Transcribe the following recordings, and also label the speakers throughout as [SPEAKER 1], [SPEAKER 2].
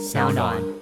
[SPEAKER 1] 小暖。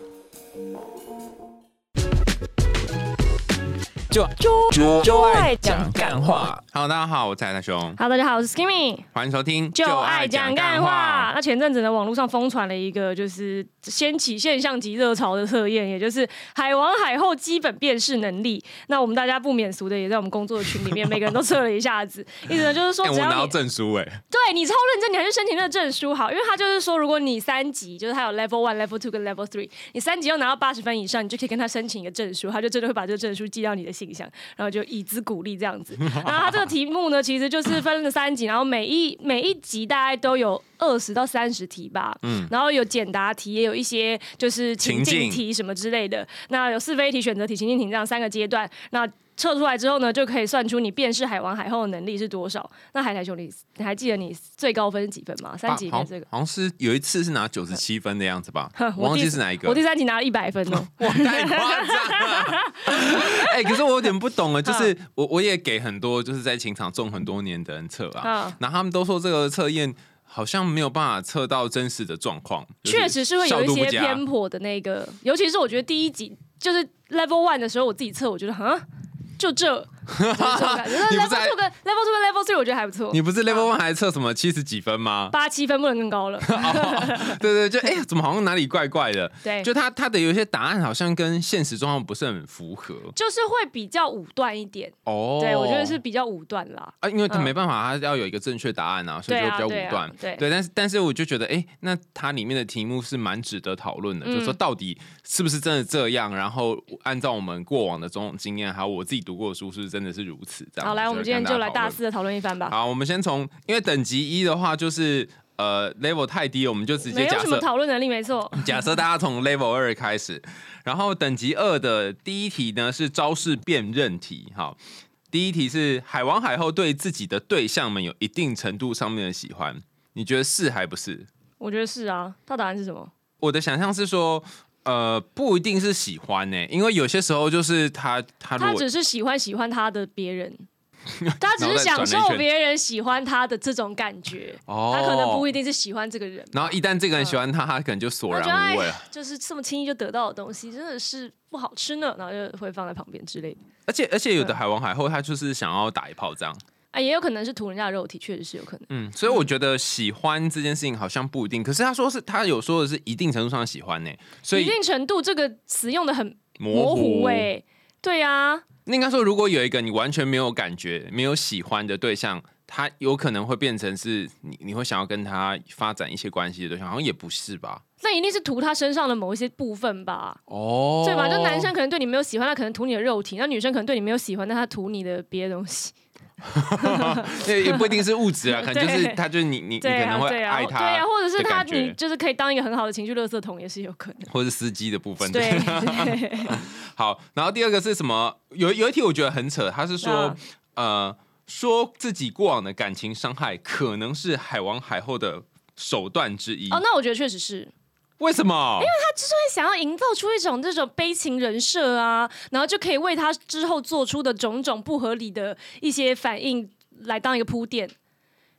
[SPEAKER 2] 就
[SPEAKER 3] 就
[SPEAKER 2] 就爱讲干话。
[SPEAKER 3] Hello，大家好，我是蔡大雄
[SPEAKER 1] ，Hello，大家好，我是 Skimmy。
[SPEAKER 3] 欢迎收听
[SPEAKER 1] 就爱讲干话。那前阵子呢，网络上疯传了一个就是掀起现象级热潮的测验，也就是海王海后基本辨识能力。那我们大家不免俗的，也在我们工作的群里面，每个人都测了一下子。意思呢就是说，
[SPEAKER 3] 哎、我拿到
[SPEAKER 1] 只要你
[SPEAKER 3] 证书哎、
[SPEAKER 1] 对你超认真，你还是申请那个证书好，因为他就是说，如果你三级，就是他有 level one、level two 跟 level three，你三级要拿到八十分以上，你就可以跟他申请一个证书，他就真的会把这个证书寄到你的信箱，然后就以资鼓励这样子。然后他这个题目呢，其实就是分了三集，然后每一每一集大概都有二十到三十题吧，嗯，然后有简答题，也有一些就是情境
[SPEAKER 3] 情境
[SPEAKER 1] 题什么之类的。那有是非题、选择题、情境题这样三个阶段，那。测出来之后呢，就可以算出你辨识海王海后的能力是多少。那海苔兄弟，你还记得你最高分是几分吗？三级这个，
[SPEAKER 3] 好像是有一次是拿九十七分的样子吧，我
[SPEAKER 1] 我
[SPEAKER 3] 忘记是哪一个
[SPEAKER 1] 我。第三集拿了一百分哦。
[SPEAKER 3] 哇，太夸张了！哎、可是我有点不懂了，就是我我也给很多就是在情场中很多年的人测啊
[SPEAKER 1] 嗯，
[SPEAKER 3] 然后他们都说这个测验好像没有办法测到真实的状况，就是
[SPEAKER 1] 确实是会有一些偏颇的那个，尤其是我觉得第一集就是 level one 的时候，我自己测，我觉得哈，就这，
[SPEAKER 3] 你不
[SPEAKER 1] level two 跟 level two 跟 level three 我觉得还不错，
[SPEAKER 3] 你不是 level one 还测什么七十几分吗？
[SPEAKER 1] 八七分不能更高了。
[SPEAKER 3] 哦对对，就哎、怎么好像哪里怪怪的？
[SPEAKER 1] 对，
[SPEAKER 3] 就他他的有些答案好像跟现实状况不是很符合
[SPEAKER 1] 就是会比较武断一点。
[SPEAKER 3] 哦。
[SPEAKER 1] 对，我觉得是比较武断啦。
[SPEAKER 3] 啊，因为他
[SPEAKER 1] 嗯
[SPEAKER 3] 没办法，他要有一个正确答案啊，所以就比较
[SPEAKER 1] 对啊啊
[SPEAKER 3] 武断。
[SPEAKER 1] 对
[SPEAKER 3] 但是但是我就觉得，哎、那它里面的题目是蛮值得讨论的，
[SPEAKER 1] 嗯
[SPEAKER 3] 就是说到底是不是真的这样，然后按照我们过往的种种经验，还有我自己读过的书，是不是真的是如此？这样。
[SPEAKER 1] 好，来，我们今天就来大。肆的讨论一番吧。
[SPEAKER 3] 好，我们先从，因为等级一的话，就是呃 level 太低，我们就直
[SPEAKER 1] 没有
[SPEAKER 3] 接假设
[SPEAKER 1] 什么讨论能力，没错。
[SPEAKER 3] 假设大家从 level 二开始，然后等级二的第一题呢是招式辨认题。好，第一题是海王海后对自己的对象们有一定程度上面的喜欢，你觉得是还不是？
[SPEAKER 1] 我觉得是啊。他答案是什么？
[SPEAKER 3] 我的想象是说，呃，不一定是喜欢呢、因为有些时候就是他他
[SPEAKER 1] 只是喜欢喜欢他的别人，他只是享受别人喜欢他的这种感觉。
[SPEAKER 3] 哦
[SPEAKER 1] 他可能不一定是喜欢这个人，
[SPEAKER 3] 然后一旦这个人喜欢他，他可能就索然无味了。
[SPEAKER 1] 就是这么轻易就得到的东西，真的是不好吃呢，然后就会放在旁边之类的。
[SPEAKER 3] 而且而且有的
[SPEAKER 1] 嗯
[SPEAKER 3] 海王海后他就是想要打一炮这样。
[SPEAKER 1] 啊，也有可能是图人家的肉体，确实是有可能。
[SPEAKER 3] 嗯，所以我觉得喜欢这件事情好像不一定，可是他说是他有说的是一定程度上的喜欢呢，所以
[SPEAKER 1] 一定程度这个词用的很
[SPEAKER 3] 模
[SPEAKER 1] 模糊哎、对呀、
[SPEAKER 3] 那应该说，如果有一个你完全没有感觉、没有喜欢的对象，他有可能会变成是你你会想要跟他发展一些关系的对象，好像也不是吧？
[SPEAKER 1] 那一定是图他身上的某一些部分吧，
[SPEAKER 3] 哦
[SPEAKER 1] 对吧？就男生可能对你没有喜欢，他可能图你的肉体；那女生可能对你没有喜欢，但他图你的别的东西。
[SPEAKER 3] 也 也不一定是物质啊，可能就是他就是你你你可能会爱
[SPEAKER 1] 对啊，或者是他你就是可以当一个很好的情绪垃圾桶，也是有可能。
[SPEAKER 3] 或是司机的部分。
[SPEAKER 1] 对，对
[SPEAKER 3] 好，然后第二个是什么？有有一题我觉得很扯，他是说
[SPEAKER 1] 嗯
[SPEAKER 3] 呃，说自己过往的感情伤害可能是海王海后的手段之一。
[SPEAKER 1] 哦，那我觉得确实是。
[SPEAKER 3] 为什么？
[SPEAKER 1] 因为他之所以想要营造出一种这种悲情人设啊，然后就可以为他之后做出的种种不合理的一些反应来当一个铺垫。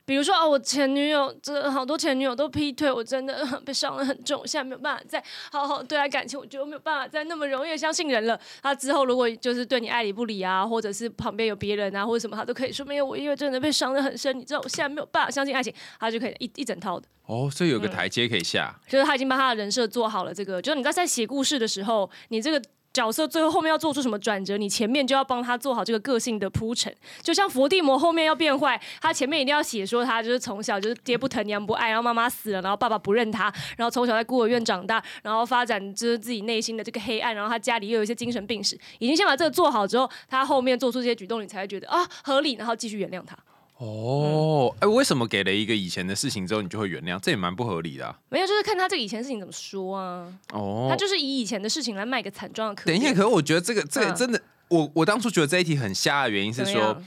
[SPEAKER 1] 比如说哦，我前女友这好多前女友都劈腿，我真的被伤得很重，现在没有办法再好好对待感情，我觉得我没有办法再那么容易地相信人了。他之后如果就是对你爱理不理啊，或者是旁边有别人啊，或者什么，他都可以说没有，我因为真的被伤得很深，你知道我现在没有办法相信爱情，他就可以一一整套的。
[SPEAKER 3] 哦，所以有个台阶可以下。
[SPEAKER 1] 就是他已经把他的人设做好了。这个就是你在在写故事的时候，你这个角色最后后面要做出什么转折，你前面就要帮他做好这个个性的铺陈。就像伏地魔后面要变坏，他前面一定要写说他就是从小就是爹不疼娘不爱，然后妈妈死了，然后爸爸不认他，然后从小在孤儿院长大，然后发展就是自己内心的这个黑暗，然后他家里又有一些精神病史，已经先把这个做好之后，他后面做出这些举动，你才会觉得啊合理，然后继续原谅他。
[SPEAKER 3] 哦，哎、为什么给了一个以前的事情之后，你就会原谅？这也蛮不合理的啊、
[SPEAKER 1] 没有，就是看他这个以前的事情怎么说啊。
[SPEAKER 3] 哦
[SPEAKER 1] 他，就是以以前的事情来卖个惨状的可。
[SPEAKER 3] 等一下，可是我觉得这个这个
[SPEAKER 1] 嗯
[SPEAKER 3] 真的，我我当初觉得这一题很瞎的原因是说
[SPEAKER 1] 怎么样，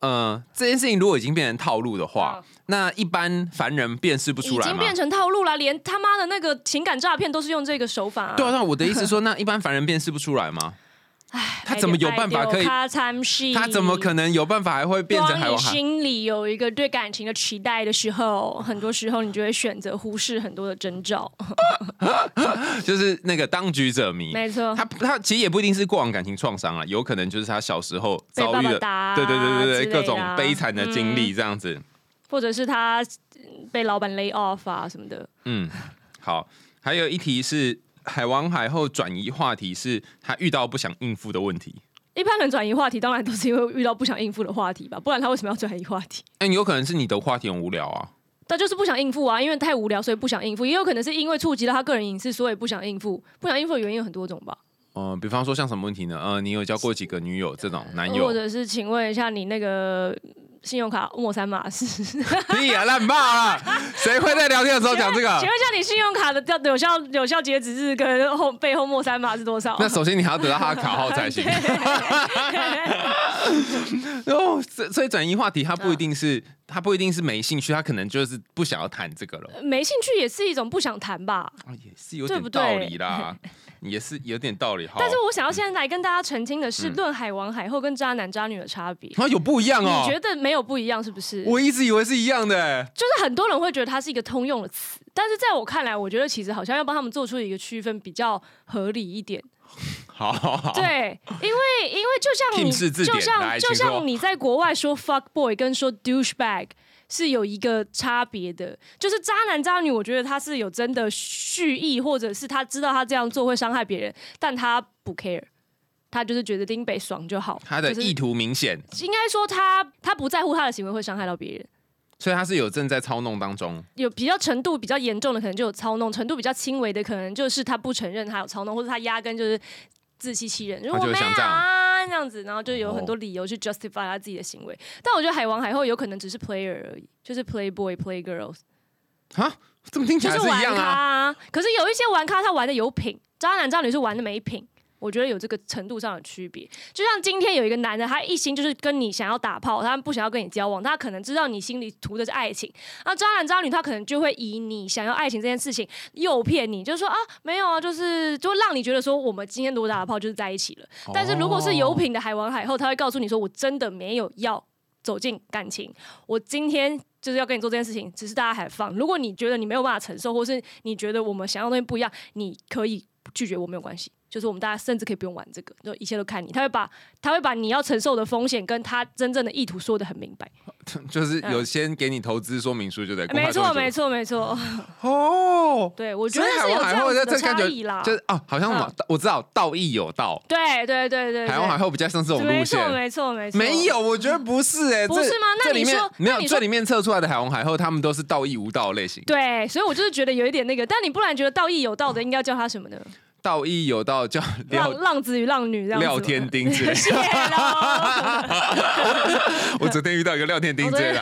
[SPEAKER 3] 呃，这件事情如果已经变成套路的话，
[SPEAKER 1] 嗯
[SPEAKER 3] 那一般凡人辨识不出来
[SPEAKER 1] 已经变。成套路了，连他妈的那个情感诈骗都是用这个手法、啊。
[SPEAKER 3] 对啊，那我的意思说，那一般凡人辨识不出来吗？他怎么有办法可以
[SPEAKER 1] 他
[SPEAKER 3] 怎么可能有办法还会变成海王？
[SPEAKER 1] 心里有一个对感情的期待的时候，很多时候你就会选择忽视很多的征兆。
[SPEAKER 3] 就是那个当局者迷。
[SPEAKER 1] 没错，
[SPEAKER 3] 他他其实也不一定是过往感情创伤啊，有可能就是他小时候遭遇了，
[SPEAKER 1] 爸打啊
[SPEAKER 3] 对对对对各种悲惨的经历这样子。
[SPEAKER 1] 或者是他嗯被老板 lay off 啊什么的。
[SPEAKER 3] 嗯，好，还有一题是海王海后转移话题，是他遇到不想应付的问题。
[SPEAKER 1] 一般人转移话题，当然都是因为遇到不想应付的话题吧，不然他为什么要转移话题？
[SPEAKER 3] 哎、有可能是你的话题很无聊啊。
[SPEAKER 1] 他就是不想应付啊，因为太无聊，所以不想应付。也有可能是因为触及到他个人隐私，所以不想应付。不想应付的原因有很多种吧，
[SPEAKER 3] 呃，比方说像什么问题呢？呃，你有交过几个女友这种男友
[SPEAKER 1] 或？者是请问一下你那个信用卡莫三码是？请
[SPEAKER 3] 屁呀、烂爆啊！谁会在聊天的时候讲这个？
[SPEAKER 1] 请问一下你信用卡的掉有效有效截止日跟后背后莫三码是多少？
[SPEAKER 3] 那首先你还要得到他的卡号才行。哦，所所以转移话题，他不一定是他不一定是没兴趣，他可能就是不想要谈这个了。
[SPEAKER 1] 没兴趣也是一种不想谈吧。
[SPEAKER 3] 啊，也是有点道理啦，也是有点道理。哈，
[SPEAKER 1] 但是我想要现在来跟大家澄清的是，
[SPEAKER 3] 嗯
[SPEAKER 1] 论海王海后跟渣男渣女的差别。
[SPEAKER 3] 啊有不一样哦
[SPEAKER 1] 你。觉得没有不一样是不是？
[SPEAKER 3] 我一直以为是一样的欸。
[SPEAKER 1] 就是很多人会觉得它是一个通用的词，但是在我看来，我觉得其实好像要帮他们做出一个区分，比较合理一点。
[SPEAKER 3] 好好好，
[SPEAKER 1] 对，因为因为就像你就像就像你在国外说 fuck boy 跟说 douchebag 是有一个差别的，就是渣男渣女，我觉得他是有真的蓄意，或者是他知道他这样做会伤害别人，但他不 care。他就是觉得丁北爽就好，
[SPEAKER 3] 他的意图明显，
[SPEAKER 1] 应该说他他不在乎他的行为会伤害到别人，
[SPEAKER 3] 所以他是有正在操弄当中。
[SPEAKER 1] 有比较程度比较严重的，可能就有操弄；程度比较轻微的，可能就是他不承认他有操弄，或者他压根就是自欺欺人，如
[SPEAKER 3] 他
[SPEAKER 1] 果没有啊这样子，然后就有很多
[SPEAKER 3] 哦
[SPEAKER 1] 理由去 justify 他自己的行为。但我觉得海王海后有可能只是 player 而已，就是 play boy play girls，
[SPEAKER 3] 啊，怎么听起来
[SPEAKER 1] 就是玩咖
[SPEAKER 3] 是一样啊。
[SPEAKER 1] 啊。可是有一些玩咖他玩的有品，渣男渣女是玩的没品。我觉得有这个程度上的区别，就像今天有一个男的，他一心就是跟你想要打炮，他不想要跟你交往，他可能知道你心里图的是爱情。那渣男渣女他可能就会以你想要爱情这件事情诱骗你，就是说啊没有啊，就是就让你觉得说我们今天如果打了炮就是在一起了。但是如果是有品的海王海后，他会告诉你说我真的没有要走进感情，我今天。就是要跟你做这件事情，只是大家还放。如果你觉得你没有办法承受，或是你觉得我们想要的东西不一样，你可以拒绝我没有关系。就是我们大家甚至可以不用玩这个，就一切都看你。他会把他会把你要承受的风险跟他真正的意图说的很明白。
[SPEAKER 3] 就是有先给你投资说明书，就对。
[SPEAKER 1] 没错，没
[SPEAKER 3] 错。
[SPEAKER 1] 没错。
[SPEAKER 3] 哦，
[SPEAKER 1] 对，我觉得是有这
[SPEAKER 3] 王海后
[SPEAKER 1] 样子的差
[SPEAKER 3] 这感觉
[SPEAKER 1] 异啦。
[SPEAKER 3] 就是哦，好像什么
[SPEAKER 1] 嗯
[SPEAKER 3] 我知道道义有道，
[SPEAKER 1] 对对对对，
[SPEAKER 3] 海王海后比较像这种路
[SPEAKER 1] 没错。没错没错，
[SPEAKER 3] 没有，我觉得不是哎，这
[SPEAKER 1] 不是吗那
[SPEAKER 3] 这里面
[SPEAKER 1] 你说
[SPEAKER 3] 没有，这里面测出来的海王海后，他们都是道义无道的类型。
[SPEAKER 1] 对，所以我就是觉得有一点那个，但你不然觉得道义有道的，应该叫他什么呢？
[SPEAKER 3] 道义有道叫
[SPEAKER 1] 浪 浪子与浪女这样子。
[SPEAKER 3] 廖天丁之类的。我昨天遇到一个廖天丁之类的。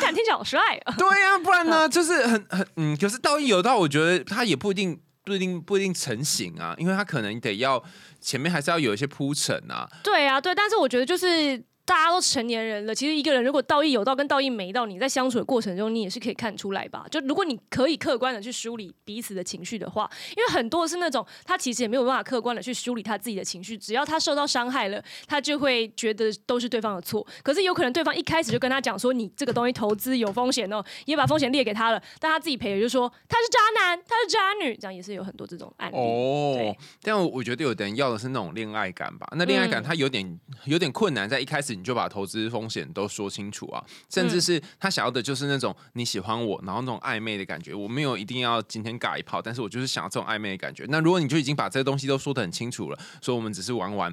[SPEAKER 1] 看听起来好帅啊！
[SPEAKER 3] 对呀、不然呢，就是很很嗯，可是道义有道，我觉得他也不一定不一定不一定成型啊，因为他可能得要前面还是要有一些铺陈啊。
[SPEAKER 1] 对啊，对，但是我觉得就是。大家都成年人了，其实一个人如果道义有道跟道义没道，你在相处的过程中，你也是可以看出来吧。就如果你可以客观的去梳理彼此的情绪的话，因为很多是那种他其实也没有办法客观的去梳理他自己的情绪，只要他受到伤害了，他就会觉得都是对方的错。可是有可能对方一开始就跟他讲说你这个东西投资有风险哦，也把风险列给他了，但他自己赔了就说他是渣男，他是渣女，这样也是有很多这种案例。
[SPEAKER 3] 哦，但我我觉得有的人要的是那种恋爱感吧。那恋爱感他有点、有点困难，在一开始你就把投资风险都说清楚啊，甚
[SPEAKER 1] 嗯
[SPEAKER 3] 至是他想要的就是那种你喜欢我，然后那种暧昧的感觉。我没有一定要今天尬一炮，但是我就是想要这种暧昧的感觉。那如果你就已经把这些东西都说的很清楚了，说我们只是玩玩。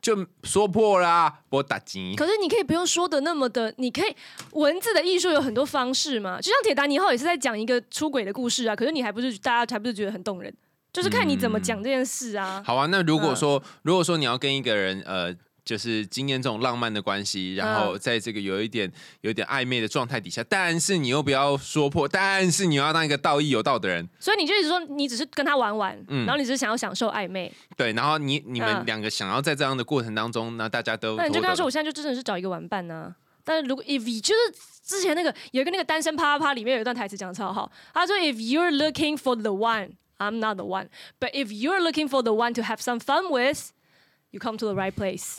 [SPEAKER 3] 就说破啦，我打击。
[SPEAKER 1] 可是你可以不用说的那么的，你可以文字的艺术有很多方式嘛，就像铁达尼号也是在讲一个出轨的故事啊，可是你还不是大家还不是觉得很动人，就是看你怎么讲这件事啊。
[SPEAKER 3] 好啊，那如果
[SPEAKER 1] 嗯
[SPEAKER 3] 说、如果说你要跟一个人呃。就是经验这种浪漫的关系，然
[SPEAKER 1] 嗯。
[SPEAKER 3] 后在这个有一点有一点暧昧的状态底下，但是你又不要说破，但是你又要当一个道义有道的人，
[SPEAKER 1] 所以你就一直说你只是跟他玩玩，
[SPEAKER 3] 嗯。
[SPEAKER 1] 然后你只是想要享受暧昧，
[SPEAKER 3] 对，然后你你们
[SPEAKER 1] 嗯。
[SPEAKER 3] 两个想要在这样的过程当中，那大家都
[SPEAKER 1] 那你就跟他说，我现在就真的是找一个玩伴呢、但是如果 if you 就是之前那个有一个那个单身啪啪啪里面有一段台词讲的超好，他说 if you're looking for the one, I'm not the one, but if you're looking for the one to have some fun with, you come to the right place。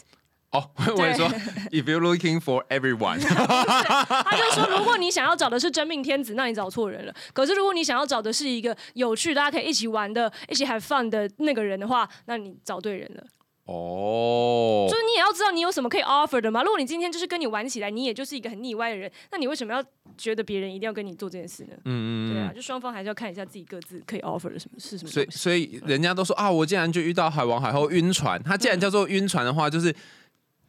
[SPEAKER 3] 哦，我也说，if you're looking for everyone，
[SPEAKER 1] 他就说，如果你想要找的是真命天子，那你找错人了。可是如果你想要找的是一个有趣、大家可以一起玩的、一起 have fun 的那个人的话，那你找对人了。
[SPEAKER 3] 哦
[SPEAKER 1] 就，是你也要知道你有什么可以 offer 的嘛。如果你今天就是跟你玩起来，你也就是一个很腻歪的人，那你为什么要觉得别人一定要跟你做这件事呢？
[SPEAKER 3] 嗯
[SPEAKER 1] 对啊，就双方还是要看一下自己各自可以 offer 的什么是什么
[SPEAKER 3] 所以。所以人家都说啊，我竟然就遇到海王海后晕船。他既然叫做晕船的话，就是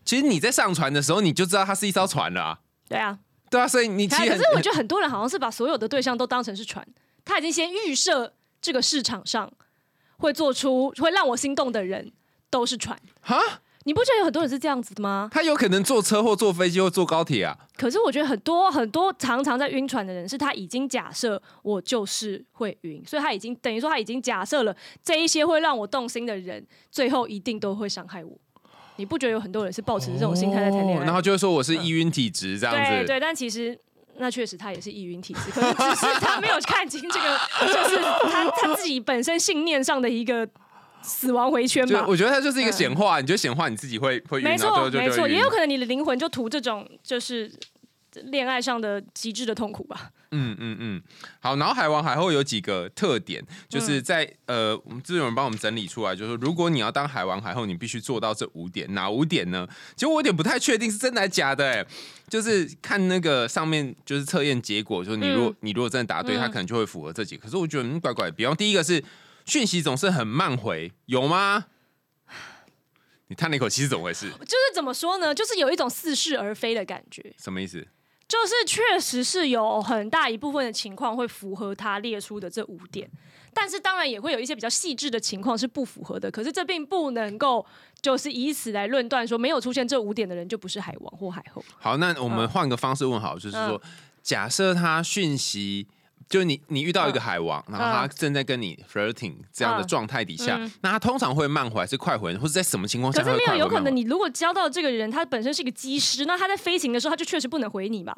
[SPEAKER 3] 其实你在上船的时候，你就知道它是一艘船了、啊。
[SPEAKER 1] 对啊，
[SPEAKER 3] 对啊，所以你其实很
[SPEAKER 1] 可是我觉得很多人好像是把所有的对象都当成是船，他已经先预设这个市场上会做出会让我心动的人都是船。
[SPEAKER 3] 哈，
[SPEAKER 1] 你不觉得有很多人是这样子的吗？
[SPEAKER 3] 他有可能坐车或坐飞机或坐高铁啊。
[SPEAKER 1] 可是我觉得很多很多常常在晕船的人，是他已经假设我就是会晕，所以他已经等于说他已经假设了这一些会让我动心的人，最后一定都会伤害我。你不觉得有很多人是抱持这种心态在谈恋爱？
[SPEAKER 3] 哦然后就会说我是易晕体质这样子。
[SPEAKER 1] 对对，但其实那确实他也是易晕体质，可是只是他没有看清这个，就是他他自己本身信念上的一个死亡回圈吧。
[SPEAKER 3] 我觉得他就是一个显化，你就显化你自己会会晕，
[SPEAKER 1] 没错，没错，也有可能你的灵魂就图这种就是恋爱上的极致的痛苦吧。
[SPEAKER 3] 嗯嗯嗯，好，然后海王海后有几个特点，就是在、呃，我们制作人帮我们整理出来，就是说如果你要当海王海后，你必须做到这五点，哪五点呢？其实我有点不太确定是真的还是假的、哎，就是看那个上面就是测验结果，就是你如果、
[SPEAKER 1] 嗯
[SPEAKER 3] 你如果真的答对，他可能就会符合这几个。可是我觉得嗯怪怪，比方第一个是讯息总是很慢回，有吗？你叹了一口气是怎么回事？
[SPEAKER 1] 就是怎么说呢？就是有一种似是而非的感觉。
[SPEAKER 3] 什么意思？
[SPEAKER 1] 就是确实是有很大一部分的情况会符合他列出的这五点，但是当然也会有一些比较细致的情况是不符合的。可是这并不能够就是以此来论断说没有出现这五点的人就不是海王或海后。
[SPEAKER 3] 好，那我们
[SPEAKER 1] 嗯
[SPEAKER 3] 换个方式问好，就是说，假设他讯息，就你你遇到一个海王，然后他正在跟你 flirting 这样的
[SPEAKER 1] 嗯
[SPEAKER 3] 状态底下，
[SPEAKER 1] 嗯
[SPEAKER 3] 那他通常会慢回还是快回，或者在什么情况下
[SPEAKER 1] 可是没有，有可？能你如果交到这个人，他本身是一个机师，那他在飞行的时候他就确实不能回你吧？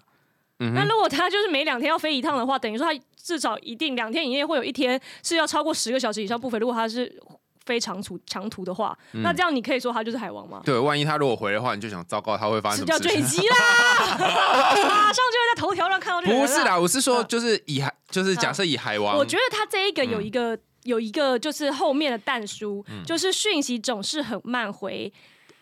[SPEAKER 3] 嗯，
[SPEAKER 1] 那如果他就是每两天要飞一趟的话，等于说他至少一定两天以内会有一天是要超过十个小时以上不飞。如果他是飞长途长途的话，
[SPEAKER 3] 嗯。
[SPEAKER 1] 那这样你可以说他就是海王吗？
[SPEAKER 3] 对，万一他如果回的话，你就想糟糕，他会发生什么事情？
[SPEAKER 1] 机啦，马上就会在头条上看到这个
[SPEAKER 3] 不是啦，我是说，
[SPEAKER 1] 嗯。
[SPEAKER 3] 就是以海，就是假设以海王，
[SPEAKER 1] 我觉得他这一个有一个、有一个就是后面的淡书，
[SPEAKER 3] 嗯。
[SPEAKER 1] 就是讯息总是很慢回，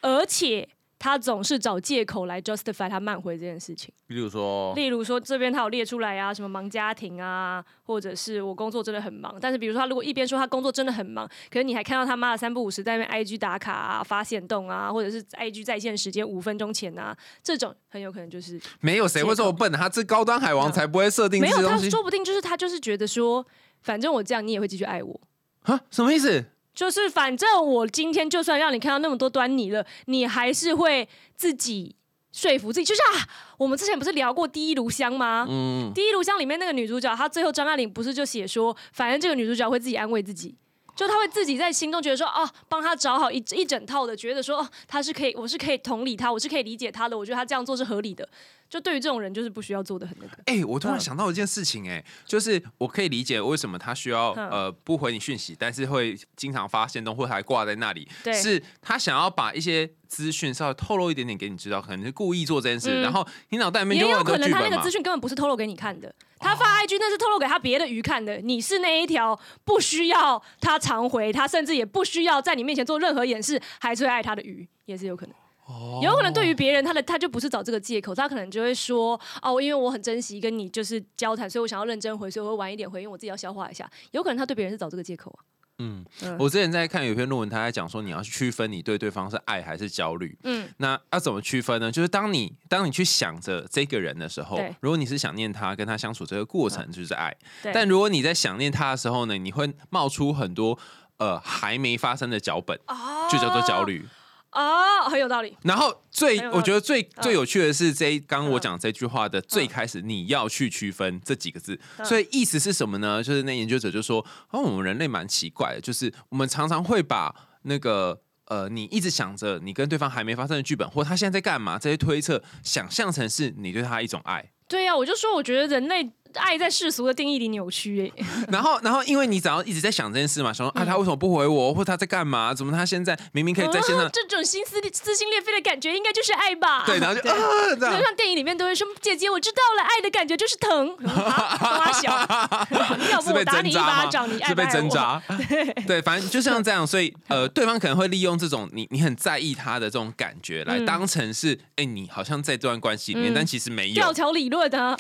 [SPEAKER 1] 而且他总是找借口来 justify 他慢回这件事情。
[SPEAKER 3] 比如说，
[SPEAKER 1] 例如说这边他有列出来啊，什么忙家庭啊，或者是我工作真的很忙。但是比如说他如果一边说他工作真的很忙，可是你还看到他妈的三不五时在那边 IG 打卡啊、发现动啊，或者是 IG 在线时间五分钟前啊，这种很有可能就是
[SPEAKER 3] 没有谁会这么笨，他是高端海王
[SPEAKER 1] 嗯
[SPEAKER 3] 才不会设定这
[SPEAKER 1] 没有，他说不定就是他就是觉得说，反正我这样你也会继续爱我。
[SPEAKER 3] 啊？什么意思？
[SPEAKER 1] 就是反正我今天就算让你看到那么多端倪了，你还是会自己说服自己。就像、啊、我们之前不是聊过《第一炉香》吗？
[SPEAKER 3] 嗯，
[SPEAKER 1] 第一炉香里面那个女主角，她最后张爱玲不是就写说，反正这个女主角会自己安慰自己。就她会自己在心中觉得说，哦，帮她找好一一整套的，觉得说，哦，她是可以，我是可以同理她，我是可以理解她的，我觉得她这样做是合理的。就对于这种人，就是不需要做的很那个。
[SPEAKER 3] 哎、我突然
[SPEAKER 1] 嗯
[SPEAKER 3] 想到一件事情、哎、就是我可以理解为什么他需要
[SPEAKER 1] 嗯
[SPEAKER 3] 呃不回你讯息，但是会经常发现动或还挂在那里，
[SPEAKER 1] 对
[SPEAKER 3] 是他想要把一些资讯稍微透露一点点给你知道，可能是故意做这件事，
[SPEAKER 1] 嗯
[SPEAKER 3] 然后你脑袋里面就
[SPEAKER 1] 也有可能他那个资。讯根本不是透露给你看的，他发 IG 那是透露给他别的鱼看的。你是那一条不需要他常回，他甚至也不需要在你面前做任何掩饰，还是会爱他的鱼，也是有可能。有可能对于别人，他的他就不是找这个借口，他可能就会说哦，因为我很珍惜跟你就是交谈，所以我想要认真回，所以我会晚一点回，因为我自己要消化一下。有可能他对别人是找这个借口啊。
[SPEAKER 3] 嗯
[SPEAKER 1] 嗯，
[SPEAKER 3] 我之前在看有篇论文，他在讲说你要去区分你对对方是爱还是焦虑。
[SPEAKER 1] 嗯，
[SPEAKER 3] 那要怎么区分呢？就是当你当你去想着这个人的时候，如果你是想念他，跟他相处这个过程就是爱。
[SPEAKER 1] 对。
[SPEAKER 3] 但如果你在想念他的时候呢，你会冒出很多呃还没发生的脚本，
[SPEAKER 1] 哦
[SPEAKER 3] 就叫做焦虑。
[SPEAKER 1] 哦，很有道理。
[SPEAKER 3] 然后最我觉得最
[SPEAKER 1] 嗯
[SPEAKER 3] 最有趣的是这一刚刚我
[SPEAKER 1] 嗯
[SPEAKER 3] 讲这句话的最开始，你要去区分这几个字。
[SPEAKER 1] 嗯
[SPEAKER 3] 所以意思是什么呢？就是那研究者就说，哦，我们人类蛮奇怪的，就是我们常常会把那个。呃，你一直想着你跟对方还没发生的剧本，或他现在在干嘛，这些推测想象成是你对他一种爱。
[SPEAKER 1] 对呀、我就说，我觉得人类爱在世俗的定义里扭曲哎、
[SPEAKER 3] 然后，然后因为你只要一直在想这件事嘛，想说啊，他为什么不回我，或他在干嘛？怎么他现在明明可以在线上
[SPEAKER 1] 哦，这种心撕撕心裂肺的感觉，应该就是爱吧？
[SPEAKER 3] 对，然后就
[SPEAKER 1] 对
[SPEAKER 3] 啊这样
[SPEAKER 1] 就。像电影里面都会说：“姐姐，我知道了，爱的感觉就是疼。啊”花小，要不我打你一？巴掌，你爱
[SPEAKER 3] 是被
[SPEAKER 1] 不爱我？
[SPEAKER 3] 针扎，对，反正就像这样，所以呃，对方可能会利用这种你你很在意他的这种感觉，来
[SPEAKER 1] 嗯
[SPEAKER 3] 当成是哎、你好像在这段关系里面，
[SPEAKER 1] 嗯
[SPEAKER 3] 但其实没有
[SPEAKER 1] 吊，桥理论啊，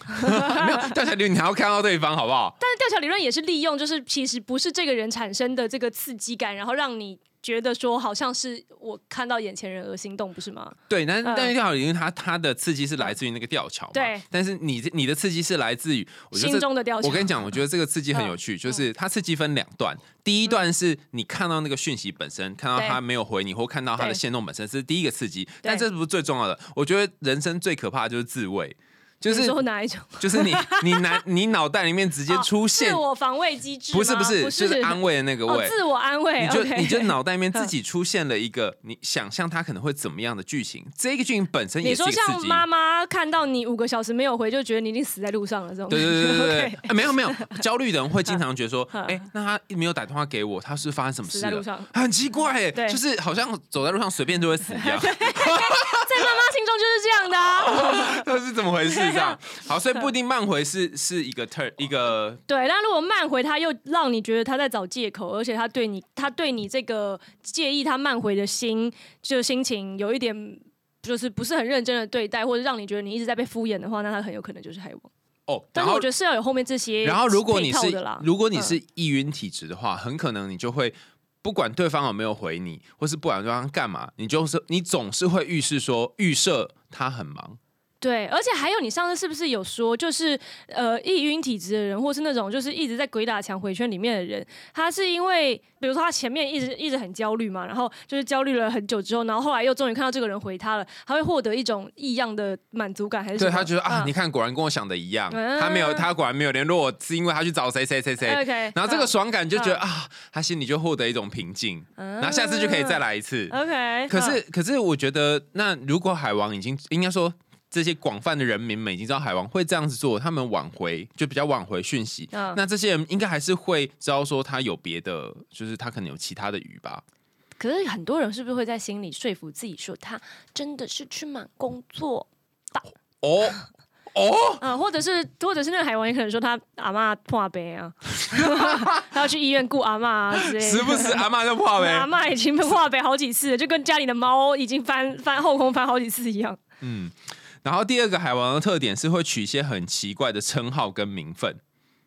[SPEAKER 3] 没有掉下去，你还要看到对方好不好？
[SPEAKER 1] 但是吊桥理论也是利用，就是其实不是这个人产生的这个刺激感，然后让你觉得说好像是我看到眼前人而心动，不是吗？
[SPEAKER 3] 对，但但是吊桥理论它它的刺激是来自于那个吊桥嘛，
[SPEAKER 1] 对
[SPEAKER 3] 但是你你的刺激是来自于我
[SPEAKER 1] 心中的吊桥。
[SPEAKER 3] 我跟你讲，我觉得这个刺激很有趣，就是它刺激分两段。第一段是你看到那个讯息本身，看到
[SPEAKER 1] 对
[SPEAKER 3] 他没有回你，或看到他的
[SPEAKER 1] 对
[SPEAKER 3] 线动本身，这是第一个刺激。但这不是最重要的。我觉得人生最可怕的就是自慰，就是
[SPEAKER 1] 说哪一种？
[SPEAKER 3] 就是你你脑你脑袋里面直接出现
[SPEAKER 1] 哦自，我防卫机制？
[SPEAKER 3] 不是不是，
[SPEAKER 1] 不
[SPEAKER 3] 就是安慰的那个
[SPEAKER 1] 哦，
[SPEAKER 3] 慰。
[SPEAKER 1] 自我安慰。
[SPEAKER 3] 你就你就脑袋里面 自己出现了一个你想象他可能会怎么样的剧情，这个剧情本身也
[SPEAKER 1] 你说
[SPEAKER 3] 是。
[SPEAKER 1] 像妈妈看到你五个小时没有回，就觉得你已经死在路上了，这种。
[SPEAKER 3] 对对对对对对
[SPEAKER 1] OK，
[SPEAKER 3] 哎没有没有，焦虑的人会经常觉得说，
[SPEAKER 1] 嗯
[SPEAKER 3] 哎、那他没有打电话给我，他是发生什么事了？很奇怪哎，
[SPEAKER 1] 对
[SPEAKER 3] 就是好像走在路上随便就会死一样
[SPEAKER 1] 在妈妈心中就是这样的、啊。
[SPEAKER 3] 这是怎么回事？这样 好，所以不一定 慢回是是一个 turn 一个
[SPEAKER 1] 对，但如果慢回，他又让你觉得他在找借口，而且他对你，他对你这个介意他慢回的心，就心情有一点。就是不是很认真的对待，或者让你觉得你一直在被敷衍的话，那他很有可能就是海王。
[SPEAKER 3] 哦，
[SPEAKER 1] 但是我觉得是要有后面这些
[SPEAKER 3] 然后如果你是如果你
[SPEAKER 1] 嗯
[SPEAKER 3] 是易晕体质的话，很可能你就会。不管对方有没有回你，或是不管对方干嘛，你就是你总是会预示说预设他很忙，
[SPEAKER 1] 对，而且还有，你上次是不是有说，就是呃，易晕体质的人，或是那种就是一直在鬼打墙回圈里面的人，他是因为，比如说他前面一直一直很焦虑嘛，然后就是焦虑了很久之后，然后后来又终于看到这个人回他了，他会获得一种异样的满足感，还是
[SPEAKER 3] 对他觉得啊，
[SPEAKER 1] 嗯
[SPEAKER 3] 你看果然跟我想的一样，
[SPEAKER 1] 嗯
[SPEAKER 3] 他没有他果然没有联络我，是因为他去找谁谁谁谁
[SPEAKER 1] ，OK，
[SPEAKER 3] 然后这个
[SPEAKER 1] 嗯
[SPEAKER 3] 爽感就觉得啊，他心里就获得一种平静，然后下次就可以再来一次。
[SPEAKER 1] OK，
[SPEAKER 3] 可是
[SPEAKER 1] 嗯，
[SPEAKER 3] 可是我觉得，那如果海王已经应该说这些广泛的人民们已经知道海王会这样子做，他们挽回就比较挽回讯息，
[SPEAKER 1] 嗯
[SPEAKER 3] 那这些人应该还是会知道说他有别的，就是他可能有其他的鱼吧。
[SPEAKER 1] 可是很多人是不是会在心里说服自己说，他真的是去忙工作？
[SPEAKER 3] 哦哦，
[SPEAKER 1] 啊，或者是或者是那个海王也可能说他阿妈破杯啊，他要去医院顾阿妈啊之类的。
[SPEAKER 3] 时不时阿妈就怕
[SPEAKER 1] 阿妈。已经被化北好几次了，就跟家里的猫已经翻翻后空翻好几次一样。
[SPEAKER 3] 嗯，然后第二个海王的特点是会取一些很奇怪的称号跟名分，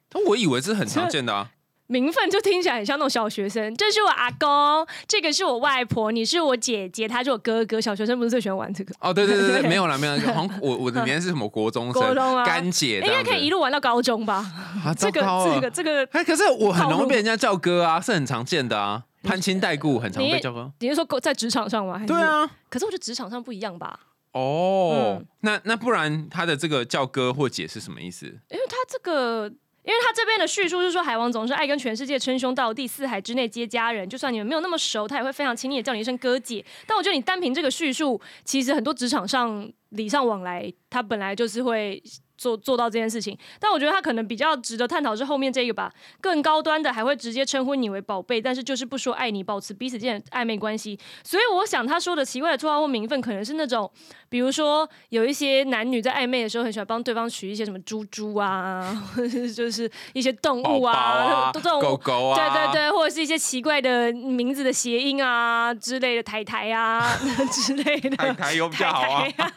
[SPEAKER 3] 但我以为这是很常见的啊。
[SPEAKER 1] 名分就听起来很像那种小学生，这是我阿公，这个是我外婆，你是我姐姐，他是我哥哥。小学生不是最喜欢玩这个？
[SPEAKER 3] 哦，对对对对，没有了没有了，好像我我的年是什么国中生
[SPEAKER 1] 国中啊
[SPEAKER 3] 干姐这
[SPEAKER 1] 应该，可以一路玩到高中吧？
[SPEAKER 3] 啊，糟
[SPEAKER 1] 这个这个这个，
[SPEAKER 3] 哎，可是我很容易被人家叫哥啊，是很常见的啊，攀亲带故很常被叫哥。
[SPEAKER 1] 你是说在职场上吗？
[SPEAKER 3] 对。啊，
[SPEAKER 1] 可是我觉得职场上不一样吧，
[SPEAKER 3] 哦，
[SPEAKER 1] 嗯
[SPEAKER 3] 那那不然他的这个叫哥或姐是什么意思？
[SPEAKER 1] 因为他这个。因为他这边的叙述是说，海王总是爱跟全世界称兄道弟，四海之内皆家人。就算你们没有那么熟，他也会非常亲昵的叫你一声哥姐。但我觉得你单凭这个叙述，其实很多职场上礼尚往来，他本来就是会做做到这件事情。但我觉得他可能比较值得探讨是后面这个吧，更高端的还会直接称呼你为宝贝，但是就是不说爱你，保持彼此间的暧昧关系。所以我想他说的奇怪的绰号或名分，可能是那种，比如说有一些男女在暧昧的时候，很喜欢帮对方取一些什么猪猪啊，或者是就是一些动物啊，
[SPEAKER 3] 啊，
[SPEAKER 1] 这种
[SPEAKER 3] 狗狗啊，
[SPEAKER 1] 对对对，或者是一些奇怪的名字的谐音啊之类的，台台啊 之类的。
[SPEAKER 3] 台台有比较好啊。
[SPEAKER 1] 台 台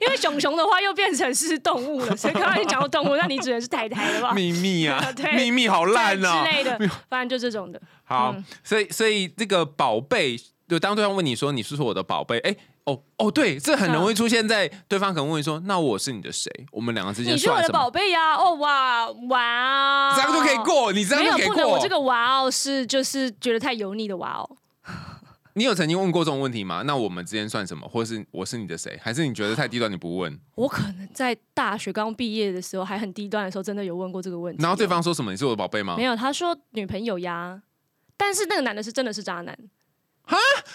[SPEAKER 1] 因为熊熊的话又变成是动物了，所以刚刚你讲到动物，那你指的是太太了吧？
[SPEAKER 3] 秘密啊
[SPEAKER 1] 对，
[SPEAKER 3] 秘密好烂哦
[SPEAKER 1] 之。类的，反正就这种的。
[SPEAKER 3] 好
[SPEAKER 1] 嗯，
[SPEAKER 3] 所以所以这个宝贝，就当对方问你说你是不是我的宝贝，哎。哦哦，对，这很容易出现在对方可能问你说：“那我是你的谁？我们两个之间
[SPEAKER 1] 你是我的宝贝呀！哦哇哇哦，
[SPEAKER 3] 这样就可以过，你这样就可以
[SPEAKER 1] 不能，我这。个哇哦是就是觉得太油腻的哇哦。
[SPEAKER 3] 你有曾经问过这种问题吗？那我们之间算什么？或是我是你的谁？还是你觉得太低端你不问？
[SPEAKER 1] 我可能在大学刚毕业的时候还很低端的时候，真的有问过这个问题。
[SPEAKER 3] 然后对方说什么？你是我的宝贝吗
[SPEAKER 1] 没？有，他说女朋友呀，但是那个男的是真的是渣男，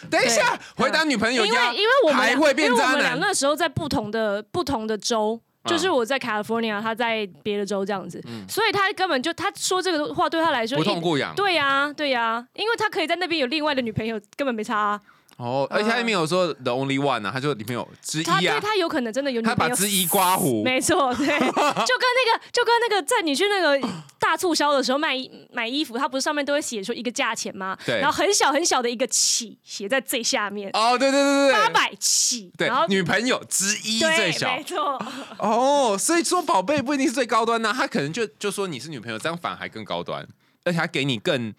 [SPEAKER 3] 等一下，回答女朋友
[SPEAKER 1] 因为，因为我们
[SPEAKER 3] 还会变渣
[SPEAKER 1] 因为我们俩
[SPEAKER 3] 男
[SPEAKER 1] 那时候在不同的不同的州，就是我在 California，他在别的州这样子，所以他根本就他说这个话对他来说
[SPEAKER 3] 不痛不痒。
[SPEAKER 1] 对呀、对呀、因为他可以在那边有另外的女朋友，根本没差、啊。
[SPEAKER 3] 哦，而且他也没有说 the only one 啊，他就里面有之
[SPEAKER 1] 他对
[SPEAKER 3] 一啊，
[SPEAKER 1] 他有可能真的有女
[SPEAKER 3] 他
[SPEAKER 1] 朋友，
[SPEAKER 3] 把之一刮胡。
[SPEAKER 1] 没错，对，就跟那个就跟那个在你去那个大促销的时候卖衣买衣服，它不是上面都会写出一个价钱吗？
[SPEAKER 3] 对
[SPEAKER 1] 然后很小很小的一个起写在最下面，
[SPEAKER 3] 哦，对对对对对，
[SPEAKER 1] 八百起，
[SPEAKER 3] 对
[SPEAKER 1] 然后，
[SPEAKER 3] 女朋友之一
[SPEAKER 1] 对，
[SPEAKER 3] 最小
[SPEAKER 1] 没错，
[SPEAKER 3] 哦，所以说宝贝不一定是最高端的，他可能就就说你是女朋友，这样反而还更高端，而且他给你更，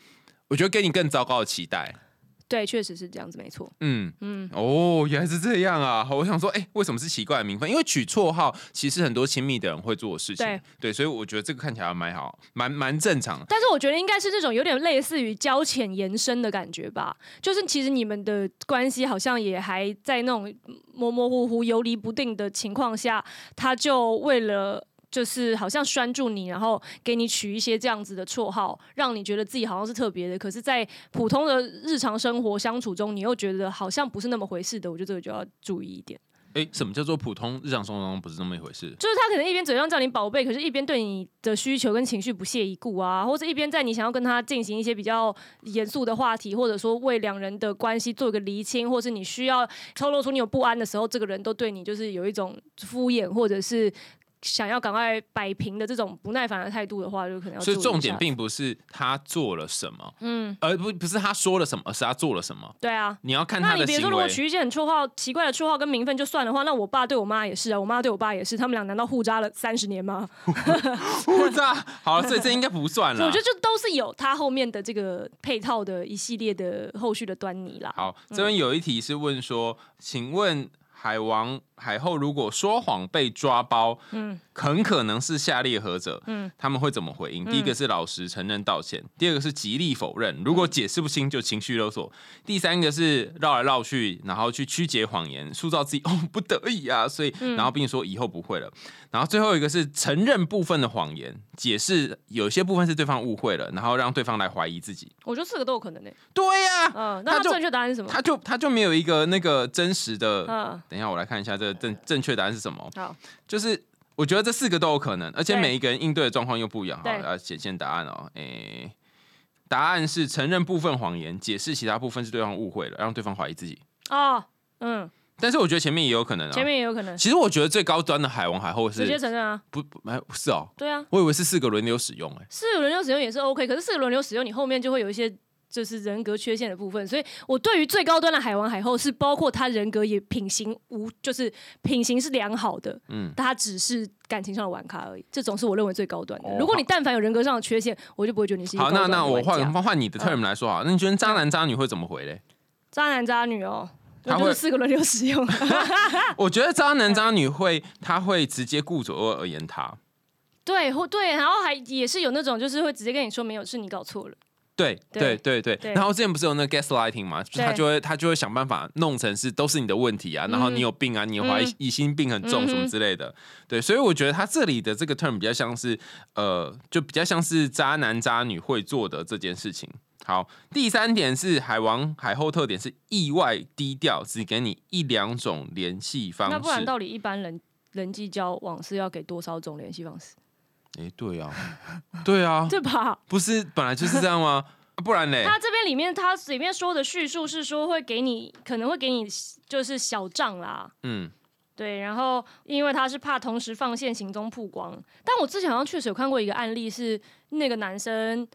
[SPEAKER 3] 我觉得给你更糟糕的期待。
[SPEAKER 1] 对，确实是这样子，没错。
[SPEAKER 3] 嗯嗯，哦，原来是这样啊！我想说，哎、为什么是奇怪的名分？因为取绰号其实很多亲密的人会做的事情，
[SPEAKER 1] 对
[SPEAKER 3] 所以我觉得这个看起来蛮好，蛮蛮正常的。
[SPEAKER 1] 但是我觉得应该是这种有点类似于交浅延伸的感觉吧，就是其实你们的关系好像也还在那种模模糊糊、游离不定的情况下，他就为了。就是好像拴住你，然后给你取一些这样子的绰号，让你觉得自己好像是特别的。可是，在普通的日常生活相处中，你又觉得好像不是那么回事的。我觉得这个就要注意一点。
[SPEAKER 3] 哎、什么叫做普通日常生活中不是那么一回事？
[SPEAKER 1] 就是他可能一边嘴上叫你宝贝，可是一边对你的需求跟情绪不屑一顾啊，或者一边在你想要跟他进行一些比较严肃的话题，或者说为两人的关系做一个厘清，或是你需要透露出你有不安的时候，这个人都对你就是有一种敷衍，或者是想要赶快摆平的这种不耐烦的态度的话，就可能要
[SPEAKER 3] 所以重点并不是他做了什么，嗯，而不不是他说了什么，而是他做了什么。
[SPEAKER 1] 对啊。
[SPEAKER 3] 你要看他的行
[SPEAKER 1] 那你比如说，如果
[SPEAKER 3] 为。
[SPEAKER 1] 取一些很绰号、奇怪的绰号跟名分就算的话，那我爸对我妈也是啊，我妈对我爸也是，他们俩难道互扎了三十年吗？
[SPEAKER 3] 不知道，好了，所以这应该不算了。
[SPEAKER 1] 我觉得这都是有他后面的这个配套的一系列的后续的端倪啦。
[SPEAKER 3] 好，这边有一题是问说，请问海王海后如果说谎被抓包，嗯，很可能是下列何者？嗯，他们会怎么回应？第一个是老实承认道歉，第二个是极力否认，如果解释不清就情绪勒索，第三个是绕来绕去，然后去曲解谎言，塑造自己 哦不得已啊，所以然后并说以后不会了。然后最后一个是承认部分的谎言，解释有些部分是对方误会了，然后让对方来怀疑自己。
[SPEAKER 1] 我觉得四个都有可能呢、
[SPEAKER 3] 对呀、
[SPEAKER 1] 嗯，那他正确答案是什么？
[SPEAKER 3] 他就他就没有一个那个真实的。
[SPEAKER 1] 嗯，
[SPEAKER 3] 等一下，我来看一下这个正正确答案是什么。
[SPEAKER 1] 好，
[SPEAKER 3] 就是我觉得这四个都有可能，而且每一个人应对的状况又不一样。好，
[SPEAKER 1] 对
[SPEAKER 3] 要显现答案哦。诶、答案是承认部分谎言，解释其他部分是对方误会了，让对方怀疑自己。
[SPEAKER 1] 哦，嗯，
[SPEAKER 3] 但是我觉得前面也有可能啊。
[SPEAKER 1] 前面也有可能
[SPEAKER 3] 其实我觉得最高端的海王海后是
[SPEAKER 1] 直接承认啊，
[SPEAKER 3] 不不哎是哦，
[SPEAKER 1] 对啊，
[SPEAKER 3] 我以为是四个轮流使用哎、
[SPEAKER 1] 四个轮流使用也是 OK，可是四个轮流使用，你后面就会有一些。就是人格缺陷的部分，所以我对于最高端的海王海后是包括他人格也品行无，就是品行是良好的，
[SPEAKER 3] 嗯
[SPEAKER 1] 他只是感情上的玩咖而已，这种是我认为最高端的。
[SPEAKER 3] 哦
[SPEAKER 1] 如果你但凡有人格上的缺陷，我就不会觉得你是一个
[SPEAKER 3] 好，那那我换换你的 term 来说好，那你觉得渣男渣女会怎么回嘞？
[SPEAKER 1] 渣男渣女哦，
[SPEAKER 3] 他会
[SPEAKER 1] 四个轮流使用。
[SPEAKER 3] 我觉得渣男渣女会他会直接顾左右而言他。
[SPEAKER 1] 对，或对，然后还也是有那种就是会直接跟你说没有，是你搞错了。
[SPEAKER 3] 对对
[SPEAKER 1] 对
[SPEAKER 3] 对然后之前不是有那个 gaslighting 嘛，就是他就会他就会想办法弄成是都是你的问题啊，然后你有病啊，你怀疑心病很重什么之类的，对，所以我觉得他这里的这个 term 比较像是呃，就比较像是渣男渣女会做的这件事情。好，第三点是海王海后特点是意外低调，只给你一两种联系方式。
[SPEAKER 1] 那不然到底一般人人际交往是要给多少种联系方式？
[SPEAKER 3] 哎、对啊，对啊，
[SPEAKER 1] 对吧？
[SPEAKER 3] 不是本来就是这样吗？啊不然呢，
[SPEAKER 1] 他这边里面他里面说的叙述是说会给你可能会给你就是小账啦。
[SPEAKER 3] 嗯，
[SPEAKER 1] 对，然后因为他是怕同时放线行踪曝光，但我之前好像确实有看过一个案例，是那个男生，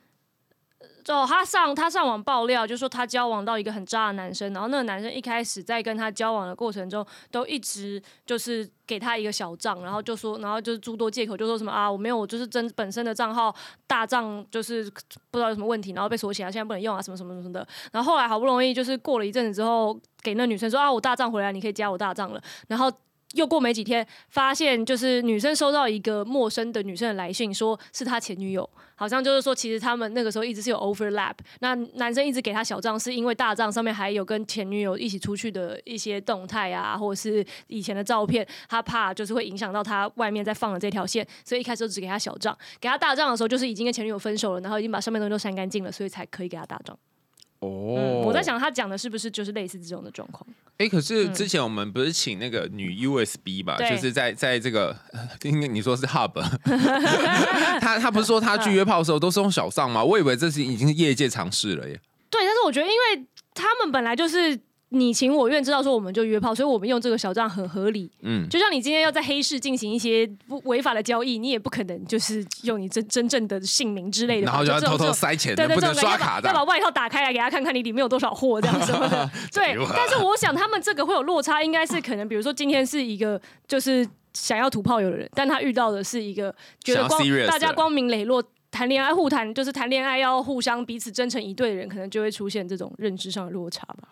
[SPEAKER 1] 哦，他上他上网爆料，就说他交往到一个很渣的男生，然后那个男生一开始在跟他交往的过程中，都一直就是给他一个小账，然后就说，然后就是诸多借口，就说什么啊，我没有，我就是真本身的账号大账就是不知道有什么问题，然后被锁起来，现在不能用啊，什么什么什么的。然后后来好不容易就是过了一阵子之后，给那女生说啊，我大账回来，你可以加我大账了，然后。又过没几天，发现就是女生收到一个陌生的女生的来信，说是她前女友，好像就是说其实他们那个时候一直是有 overlap。那男生一直给他小账，是因为大账上面还有跟前女友一起出去的一些动态啊，或者是以前的照片，他怕就是会影响到他外面在放的这条线，所以一开始只给他小账，给他大账的时候就是已经跟前女友分手了，然后已经把上面东西都删干净了，所以才可以给他大账。
[SPEAKER 3] 哦
[SPEAKER 1] 嗯，我在，想他讲的是不是就是类似这种的状况？
[SPEAKER 3] 哎、可是
[SPEAKER 1] 嗯
[SPEAKER 3] 之前我们不是请那个女 USB 吧，
[SPEAKER 1] 对
[SPEAKER 3] 就是在在这个，呃应该你说是 Hub，他他不是说他去约炮的时候都是用小上吗？我以为这是已经是业界尝试了耶。
[SPEAKER 1] 对，但是我觉得，因为他们本来就是你情我愿，知道说我们就约炮，所以我们用这个小账很合理。
[SPEAKER 3] 嗯，
[SPEAKER 1] 就像你今天要在黑市进行一些不违法的交易，你也不可能就是用你真真正的姓名之类的吧，
[SPEAKER 3] 然后就要偷偷塞钱，
[SPEAKER 1] 对对，
[SPEAKER 3] 不能刷卡的
[SPEAKER 1] 要把要。把外套打开来给他看看你里面有多少货这样什么的。对，但是我想他们这个会有落差，应该是可能比如说今天是一个就是想要吐炮友的人，但他遇到的是一个觉得光大家光明磊落。谈恋爱互谈就是谈恋爱要互相彼此真诚以对的人，可能就会出现这种认知上的落差吧。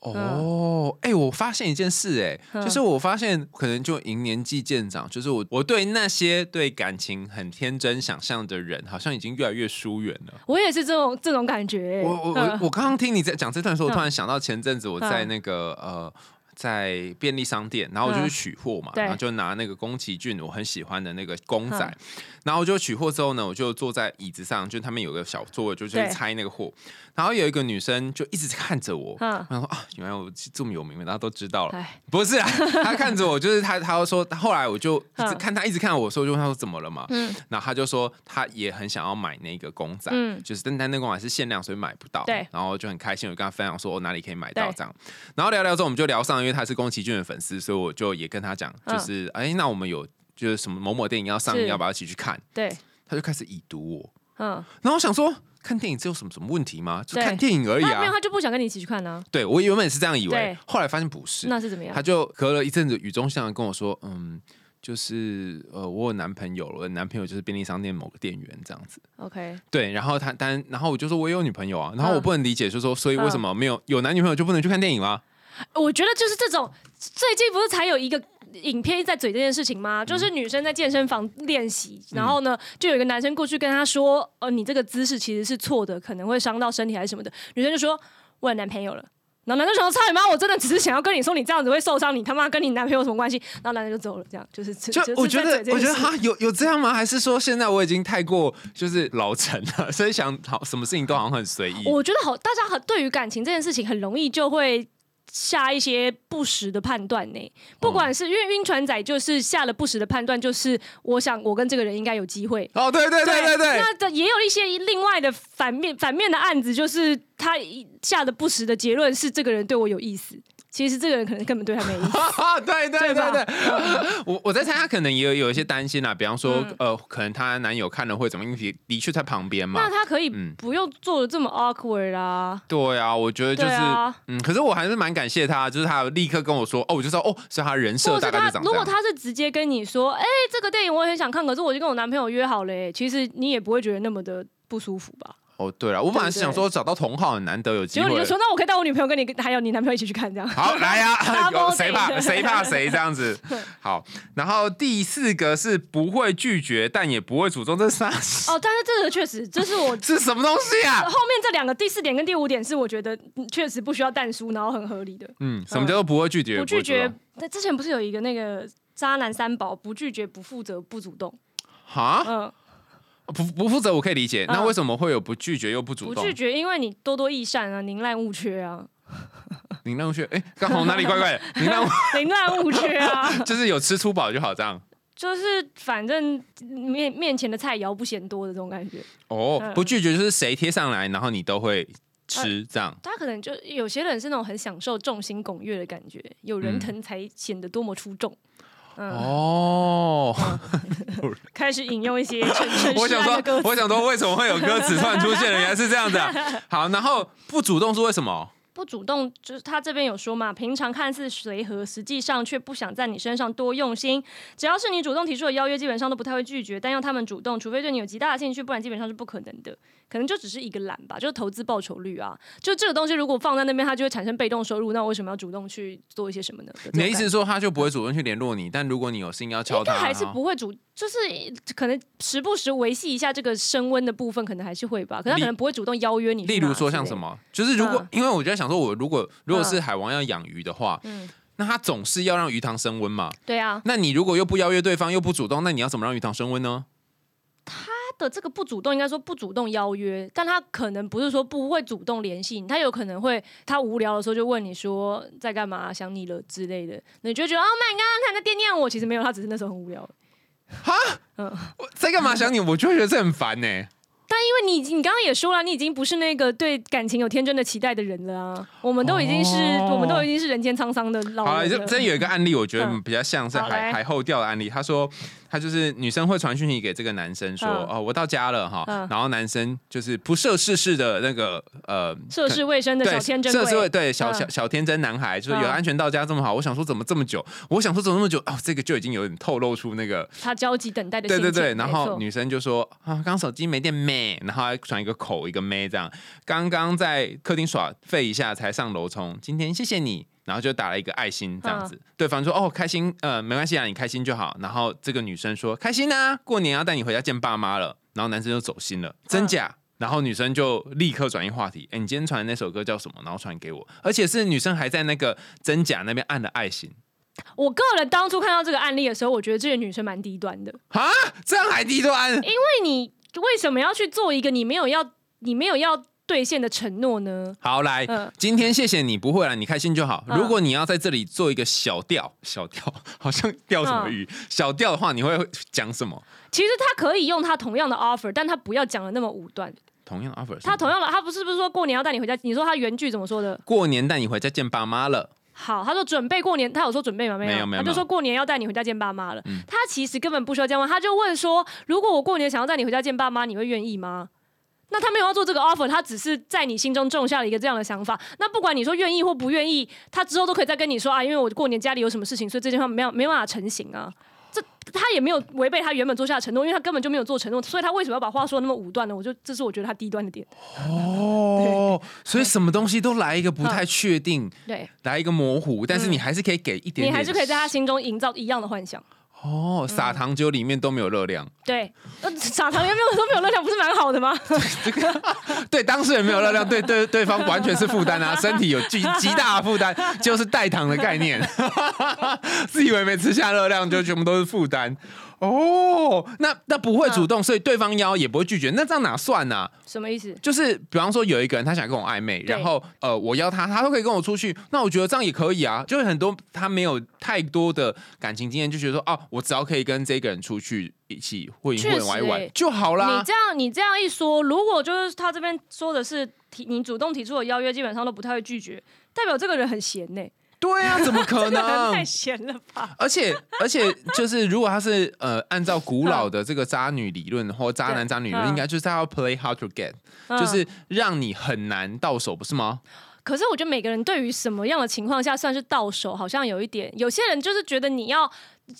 [SPEAKER 3] 哦，哎、我发现一件事、哎、
[SPEAKER 1] 嗯
[SPEAKER 3] 就是我发现可能就迎年纪渐长，就是我我对那些对感情很天真想象的人，好像已经越来越疏远了。
[SPEAKER 1] 我也是这种这种感觉、
[SPEAKER 3] 我我我
[SPEAKER 1] 嗯
[SPEAKER 3] 我刚刚听你在讲这段的时候，我
[SPEAKER 1] 嗯
[SPEAKER 3] 突然想到前阵子我在
[SPEAKER 1] 嗯
[SPEAKER 3] 那个呃。在便利商店，然后我就去
[SPEAKER 1] 嗯。
[SPEAKER 3] 取货嘛，
[SPEAKER 1] 对。
[SPEAKER 3] 然后就拿那个宫崎骏我很喜欢的那个公仔，
[SPEAKER 1] 嗯。
[SPEAKER 3] 然后我就取货之后呢，我就坐在椅子上，就他们有个小座位，就去
[SPEAKER 1] 对。
[SPEAKER 3] 拆那个货，然后有一个女生就一直看着我，
[SPEAKER 1] 嗯。
[SPEAKER 3] 我想说啊，原来我这么有名的，大家都知道了，
[SPEAKER 1] 哎，
[SPEAKER 3] 不是啊，他看着我，就是他，他说，后来我就一直
[SPEAKER 1] 嗯。
[SPEAKER 3] 看她，一直看我，说，就问他说怎么了嘛？
[SPEAKER 1] 嗯。
[SPEAKER 3] 然后她就说她也很想要买那个公仔，
[SPEAKER 1] 嗯。
[SPEAKER 3] 就是但但那个公仔是限量，所以买不到。
[SPEAKER 1] 对。
[SPEAKER 3] 然后就很开心，我跟她分享说我哪里可以买到这样。然后聊聊之后，我们就聊上，因为他是宫崎骏的粉丝，所以我就也跟他讲，
[SPEAKER 1] 嗯
[SPEAKER 3] 就是哎、那我们有就是什么某某电影要上映，要不要一起去看？
[SPEAKER 1] 对，
[SPEAKER 3] 他就开始已读我，
[SPEAKER 1] 嗯，
[SPEAKER 3] 然后我想说。看电影这有什么什么问题吗？就看电影而已
[SPEAKER 1] 啊没有，
[SPEAKER 3] 啊！
[SPEAKER 1] 他就不想跟你一起去看呢、
[SPEAKER 3] 对我原本是这样以为
[SPEAKER 1] 对，
[SPEAKER 3] 后来发现不是。
[SPEAKER 1] 那是怎么样
[SPEAKER 3] 他？就隔了一阵子，语重心长跟我说：“嗯，就是呃，我有男朋友了，我的男朋友就是便利商店某个店员这样子。
[SPEAKER 1] OK，
[SPEAKER 3] 对，然后他但然后我就说我也有女朋友啊，然后我
[SPEAKER 1] 嗯
[SPEAKER 3] 不能理解，就说所以为什么没有有男女朋友就不能去看电影吗？
[SPEAKER 1] 我觉得就是这种，最近不是才有一个影片在嘴这件事情吗？就是女生在健身房练习，然后呢，就有一个男生过去跟她说：“呃，你这个姿势其实是错的，可能会伤到身体还是什么的。”女生就说：“我有男朋友了。”然后男生说：“操你妈！我真的只是想要跟你说，你这样子会受伤，你他妈跟你男朋友有什么关系？”然后男生就走了，这样就是
[SPEAKER 3] 就我觉得我觉得哈有有这样吗？还是说现在我已经太过就是老成了，所以想好什么事情都好像很随意。
[SPEAKER 1] 我觉得好，大家很对于感情这件事情很容易就会下一些不实的判断呢。不管是因为晕船仔就是下了不实的判断，就是我想我跟这个人应该有机会。
[SPEAKER 3] 哦，对对对对对，
[SPEAKER 1] 那的也有一些另外的反面反面的案子，就是他下的不实的结论是这个人对我有意思，其实这个人可能根本对他没意思。
[SPEAKER 3] 啊，对对
[SPEAKER 1] 对
[SPEAKER 3] 对对，我我在猜，他可能也有有一些担心啦，比方说，
[SPEAKER 1] 嗯
[SPEAKER 3] 呃，可能她男友看了会怎么样，因为的的确在旁边嘛
[SPEAKER 1] 那。他可以
[SPEAKER 3] 嗯
[SPEAKER 1] 不用做的这么 awkward 啊。
[SPEAKER 3] 对啊，我觉得就是，
[SPEAKER 1] 啊
[SPEAKER 3] 嗯，可是我还是蛮感谢他，就是他有立刻跟我说，哦，我就知道，哦，是他人设大概是长，这样。
[SPEAKER 1] 如果他是直接跟你说，哎、这个电影我也很想看，可是我就跟我男朋友约好了、哎，其实你也不会觉得那么的不舒服吧？
[SPEAKER 3] 哦，对了，我本来是想说找到同好很难得有机会
[SPEAKER 1] 结果你就。说，那我可以带我女朋友跟你还有你男朋友一起去看，这样。
[SPEAKER 3] 好，来呀、
[SPEAKER 1] Double
[SPEAKER 3] 有谁怕
[SPEAKER 1] date
[SPEAKER 3] 谁怕谁这样子。好，然后第四个是不会拒绝，但也不会主动，这是啥？
[SPEAKER 1] 哦，但是这个确实，这是我
[SPEAKER 3] 是什么东西啊？
[SPEAKER 1] 后面这两个第四点跟第五点是我觉得嗯确实不需要淡书，然后很合理的。
[SPEAKER 3] 嗯，什么叫做不会拒绝？
[SPEAKER 1] 不拒绝
[SPEAKER 3] 会主动，
[SPEAKER 1] 那之前不是有一个那个渣男三宝，不拒绝、不负责、不主动。
[SPEAKER 3] 哈，
[SPEAKER 1] 嗯，
[SPEAKER 3] 不不负责我可以理解，那
[SPEAKER 1] 嗯
[SPEAKER 3] 为什么会有不拒绝又不主动？
[SPEAKER 1] 不拒绝，因为你多多益善啊，宁滥勿缺啊，
[SPEAKER 3] 你那去，哎，刚好哪里怪怪的？你那
[SPEAKER 1] 宁滥勿缺啊，
[SPEAKER 3] 就是有吃粗饱就好，这样。
[SPEAKER 1] 就是反正面面前的菜肴不嫌多的这种感觉。
[SPEAKER 3] 哦，
[SPEAKER 1] 嗯
[SPEAKER 3] 不拒绝就是谁贴上来，然后你都会吃这样。
[SPEAKER 1] 他可能就有些人是那种很享受众星拱月的感觉，有人
[SPEAKER 3] 嗯
[SPEAKER 1] 疼才显得多么出众。嗯，
[SPEAKER 3] 哦，
[SPEAKER 1] 开始引用一些陈陈
[SPEAKER 3] 我想说，我想说，为什么会有歌词突然出现了？原来是这样子啊。好，然后不主动是为什么？
[SPEAKER 1] 不主动，就是他这边有说嘛，平常看似随和，实际上却不想在你身上多用心。只要是你主动提出的邀约，基本上都不太会拒绝，但要他们主动，除非对你有极大的兴趣，不然基本上是不可能的。可能就只是一个懒吧，就是投资报酬率啊。就这个东西如果放在那边，它就会产生被动收入，那我为什么要主动去做一些什么呢？
[SPEAKER 3] 你的意思是说他就不会主动去联络你，但如果你有心要敲他，
[SPEAKER 1] 还是不会主，就是可能时不时维系一下这个升温的部分，可能还是会吧。可他可能不会主动邀约你。
[SPEAKER 3] 例如说像什么，就是如果、
[SPEAKER 1] 嗯
[SPEAKER 3] 因为我就在想说，我如果如果是海王要养鱼的话，
[SPEAKER 1] 嗯。
[SPEAKER 3] 那他总是要让鱼塘升温嘛。
[SPEAKER 1] 对啊，
[SPEAKER 3] 那你如果又不邀约对方，又不主动，那你要怎么让鱼塘升温呢？
[SPEAKER 1] 他的这个不主动，应该说不主动邀约，但他可能不是说不会主动联系你，他有可能会他无聊的时候就问你说在干嘛，想你了之类的，你就觉得哦，my god，他在惦念我，其实没有，他只是那时候很无聊。
[SPEAKER 3] 我在干嘛想你，我就会觉得这很烦呢、
[SPEAKER 1] 但因为你你刚刚也说了，你已经不是那个对感情有天真的期待的人了啊，我们都已经是、
[SPEAKER 3] 哦
[SPEAKER 1] 我们都已经是人间沧桑的老
[SPEAKER 3] 好了，
[SPEAKER 1] 人了。
[SPEAKER 3] 就真有一个案例，我觉得
[SPEAKER 1] 嗯
[SPEAKER 3] 比较像是海海后调的案例。他说，他就是女生会传讯息给这个男生说，
[SPEAKER 1] 嗯
[SPEAKER 3] 哦，我到家了哈
[SPEAKER 1] 嗯，
[SPEAKER 3] 然后男生就是不涉世事的那个呃。
[SPEAKER 1] 涉世未深的小天真
[SPEAKER 3] 涉世未
[SPEAKER 1] 鬼，
[SPEAKER 3] 对小
[SPEAKER 1] 嗯
[SPEAKER 3] 小小天真男孩，就是有
[SPEAKER 1] 嗯
[SPEAKER 3] 安全到家这么好，我想说怎么这么久？我想说怎么那么久？哦，这个就已经有点透露出那个
[SPEAKER 1] 他焦急等待的。
[SPEAKER 3] 对对对，然后女生就说啊，刚手机没电咩，然后还传一个口一个咩这样，刚刚在客厅耍废一下才上楼冲，今天谢谢你，然后就打了一个爱心这样子，对方说哦开心，呃没关系啊，你开心就好，然后这个女生说开心啊，过年要带你回家见爸妈了，然后男生就走心了，真假？然后女生就立刻转移话题，哎，你今天传的那首歌叫什么？然后传给我，而且是女生还在那个真假那边按了爱心，
[SPEAKER 1] 我个人当初看到这个案例的时候，我觉得这个女生蛮低端的，
[SPEAKER 3] 啊，这样还低端？
[SPEAKER 1] 因为你为什么要去做一个你没有要你没有要兑现的承诺呢？
[SPEAKER 3] 好，来，
[SPEAKER 1] 嗯
[SPEAKER 3] 今天谢谢你，不会了，你开心就好。
[SPEAKER 1] 嗯
[SPEAKER 3] 如果你要在这里做一个小钓，小钓 好像钓什么鱼，
[SPEAKER 1] 嗯
[SPEAKER 3] 小钓的话，你会讲什么？
[SPEAKER 1] 其实他可以用他同样的 offer，但他不要讲的那么武断。
[SPEAKER 3] 同样的 offer，
[SPEAKER 1] 他同样的，他不是不是说过年要带你回家？你说他原句怎么说的？
[SPEAKER 3] 过年带你回家见爸妈了，
[SPEAKER 1] 好，他说准备过年，他有说准备吗？没有，
[SPEAKER 3] 没有没有
[SPEAKER 1] 他就说过年要带你回家见爸妈了。
[SPEAKER 3] 嗯
[SPEAKER 1] 他其实根本不需要这样问，他就问说，如果我过年想要带你回家见爸妈，你会愿意吗？那他没有要做这个 offer，他只是在你心中种下了一个这样的想法。那不管你说愿意或不愿意，他之后都可以再跟你说啊，因为我过年家里有什么事情，所以这件话没有没办法成型啊。这他也没有违背他原本做下的承诺，因为他根本就没有做承诺，所以他为什么要把话说得那么武断呢？我就这是我觉得他低端的点。
[SPEAKER 3] 哦，所以什么东西都来一个不太确定，
[SPEAKER 1] 对
[SPEAKER 3] 来一个模糊，但是你还是可以给一点点，
[SPEAKER 1] 你还是可以在他心中营造一样的幻想。
[SPEAKER 3] 哦，撒糖酒里面都没有热量，
[SPEAKER 1] 对，呃，撒糖也没有都没有热量，不是蛮好的吗？
[SPEAKER 3] 对 当事人没有热量，对对对方完全是负担啊，身体有极极大的负担，就是代糖的概念，自以为没吃下热量就全部都是负担。哦，那那不会主动，所以对方邀也不会拒绝，那这样哪算呢、啊？
[SPEAKER 1] 什么意思？
[SPEAKER 3] 就是比方说有一个人他想跟我暧昧，然后呃我邀他，他都可以跟我出去，那我觉得这样也可以啊。就是很多他没有太多的感情经验，就觉得说哦，我只要可以跟这个人出去一起混一
[SPEAKER 1] 确实
[SPEAKER 3] 混玩一玩
[SPEAKER 1] 欸
[SPEAKER 3] 就好啦
[SPEAKER 1] 你。这样你这样一说，如果就是他这边说的是提你主动提出的邀约，基本上都不太会拒绝，代表这个人很闲呢、
[SPEAKER 3] 对啊，怎么可能
[SPEAKER 1] 太？闲了吧？
[SPEAKER 3] 而且而且就是，如果他是呃按照古老的这个渣女理论或渣男渣女理论，
[SPEAKER 1] 嗯
[SPEAKER 3] 应该就是他要 play hard to get，
[SPEAKER 1] 嗯
[SPEAKER 3] 就是让你很难到手，不是吗？
[SPEAKER 1] 可是我觉得每个人对于什么样的情况下算是到手，好像有一点，有些人就是觉得你要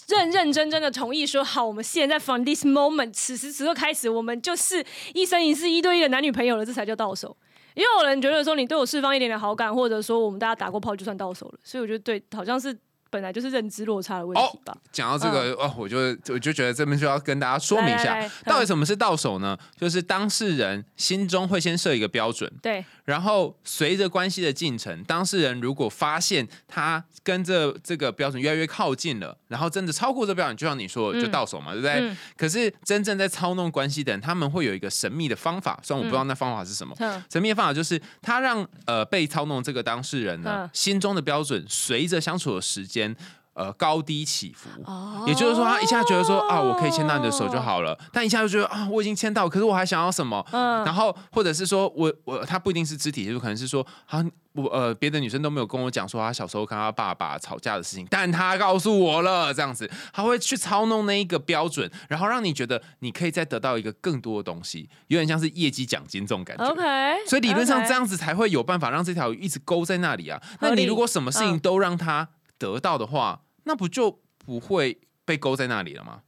[SPEAKER 1] 认认真真的同意说好，我们现在 from this moment 此时此刻开始，我们就是一生一世一对一的男女朋友了，这才叫到手。也有人觉得说你对我释放一点点好感，或者说我们大家打过炮就算到手了，所以我觉得对，好像是本来就是认知落差的问题吧。
[SPEAKER 3] 讲到这个、哦，我就我就觉得这边就要跟大家说明一下
[SPEAKER 1] 来来来，
[SPEAKER 3] 到底什么是到手呢？就是当事人心中会先设一个标准，
[SPEAKER 1] 对，
[SPEAKER 3] 然后随着关系的进程，当事人如果发现他跟这这个标准越来越靠近了，然后真的超过这标准，就像你说的，
[SPEAKER 1] 嗯
[SPEAKER 3] 就到手嘛，对不对？
[SPEAKER 1] 嗯
[SPEAKER 3] 可是真正在操弄关系的人，他们会有一个神秘的方法，虽然我不知道那方法是什么。
[SPEAKER 1] 嗯
[SPEAKER 3] 神秘的方法就是他让呃被操弄这个当事人呢，
[SPEAKER 1] 嗯
[SPEAKER 3] 心中的标准随着相处的时间。呃，高低起伏，
[SPEAKER 1] 哦。
[SPEAKER 3] 也就是说，他一下觉得说啊，我可以牵到你的手就好了，但一下就觉得啊，我已经牵到，可是我还想要什么？
[SPEAKER 1] 嗯。
[SPEAKER 3] 然后或者是说我我他不一定是肢体接触，可能是说啊我呃别的女生都没有跟我讲说她小时候跟她爸爸吵架的事情，但她告诉我了，这样子。他会去操弄那一个标准，然后让你觉得你可以再得到一个更多的东西，有点像是业绩奖金这种感觉。
[SPEAKER 1] OK，
[SPEAKER 3] 所以理论上这样子才会有办法让这条鱼一直勾在那里啊。那你如果什么事情
[SPEAKER 1] 嗯。
[SPEAKER 3] 都让他得到的话，那不就不会被勾在那里了吗？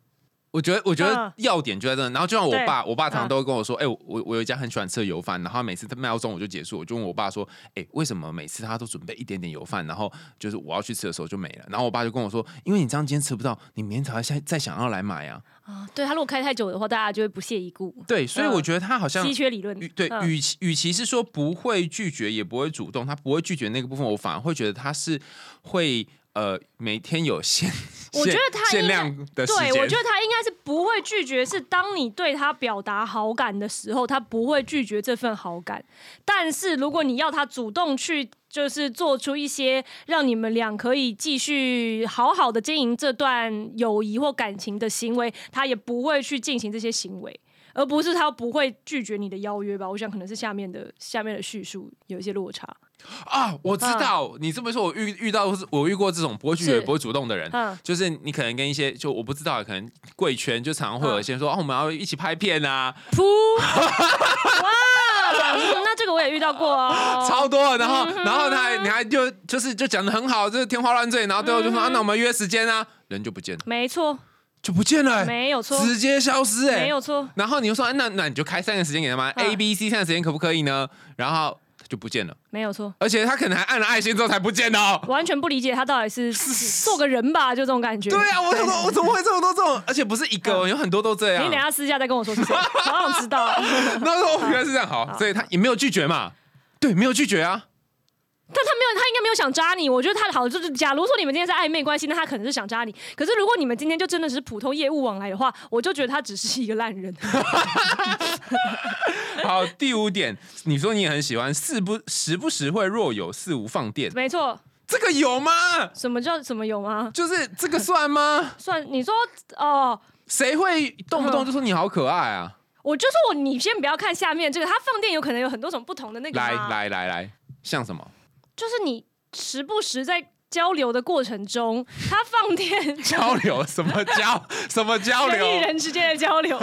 [SPEAKER 3] 我觉得，我觉得
[SPEAKER 1] 嗯
[SPEAKER 3] 要点就在这。然后就像我爸，我爸常常
[SPEAKER 1] 嗯
[SPEAKER 3] 都会跟我说：“哎、我我我有一家很喜欢吃的油饭，然后每次他卖到中午就结束，我就问我爸说：‘哎、为什么每次他都准备一点点油饭，然后就是我要去吃的时候就没了？’然后我爸就跟我说：‘因为你这样今天吃不到，你明天才会再再想要来买啊。
[SPEAKER 1] 啊，对他如果开太久的话，大家就会不屑一顾’。
[SPEAKER 3] 对，所以
[SPEAKER 1] 嗯
[SPEAKER 3] 我觉得他好像
[SPEAKER 1] 稀缺理论，
[SPEAKER 3] 对，
[SPEAKER 1] 嗯
[SPEAKER 3] 与其与其是说不会拒绝，也不会主动，他不会拒绝那个部分，我反而会觉得他是会呃每天有限，
[SPEAKER 1] 我觉得他
[SPEAKER 3] 限量的时
[SPEAKER 1] 对，我觉得他应该是不会拒绝，是当你对他表达好感的时候，他不会拒绝这份好感。但是如果你要他主动去，就是做出一些让你们俩可以继续好好的经营这段友谊或感情的行为，他也不会去进行这些行为。而不是他不会拒绝你的邀约吧？我想可能是下面的下面的叙述有一些落差。
[SPEAKER 3] 啊，我知道，你这么说，我遇遇到我遇过这种不会拒绝、不会主动的人，
[SPEAKER 1] 嗯。
[SPEAKER 3] 就是你可能跟一些就我不知道，可能贵圈就常常会有一些人说，哦，我们要一起拍片啊，
[SPEAKER 1] 噗！哇，嗯那这个我也遇到过哦。
[SPEAKER 3] 超多的，然后然后他还你还就就是就讲的很好，就是天花乱坠，然后最后就说、啊，那我们约时间啊，人就不见了，
[SPEAKER 1] 没错，
[SPEAKER 3] 就不见了、欸，
[SPEAKER 1] 没有错，
[SPEAKER 3] 直接消失、欸，
[SPEAKER 1] 没有错。
[SPEAKER 3] 然后你就说，哎那那你就开三个时间给他们
[SPEAKER 1] 嗯
[SPEAKER 3] ，A、B、C 三个时间可不可以呢？然后他就不见了，
[SPEAKER 1] 没有错，
[SPEAKER 3] 而且他可能还按了爱心之后才不见的哦。
[SPEAKER 1] 完全不理解他到底是 做个人吧，就这种感觉。
[SPEAKER 3] 对啊，我想说，我怎么会这么多这种？而且不是一个，有很多都这样。
[SPEAKER 1] 嗯你等下私下再跟我说是谁，好想知道。
[SPEAKER 3] 然后说哦原来是这样，好，所以他也没有拒绝嘛。对，没有拒绝啊。
[SPEAKER 1] 但他没有，他应该没有想扎你。我觉得他好，就是假如说你们今天是暧昧关系，那他可能是想扎你。可是如果你们今天就真的是普通业务往来的话，我就觉得他只是一个烂人。
[SPEAKER 3] 好，第五点，你说你也很喜欢，四不时不时会若有似无放电，
[SPEAKER 1] 没错，
[SPEAKER 3] 这个有吗？
[SPEAKER 1] 什么叫什么有吗？
[SPEAKER 3] 就是这个算吗？
[SPEAKER 1] 算你说哦。
[SPEAKER 3] 谁会动不动 就说你好可爱啊？
[SPEAKER 1] 我就说我，你先不要看下面这个，他放电有可能有很多种不同的那个
[SPEAKER 3] 来来来来，像什么？
[SPEAKER 1] 就是你时不时在交流的过程中，他放电
[SPEAKER 3] 交流？什么交？什么交
[SPEAKER 1] 人与？人之间的交流，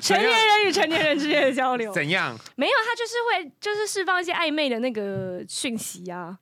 [SPEAKER 1] 成年人与成年人之间的交流，
[SPEAKER 3] 怎样？
[SPEAKER 1] 没有，他就是会就是释放一些暧昧的那个讯息啊，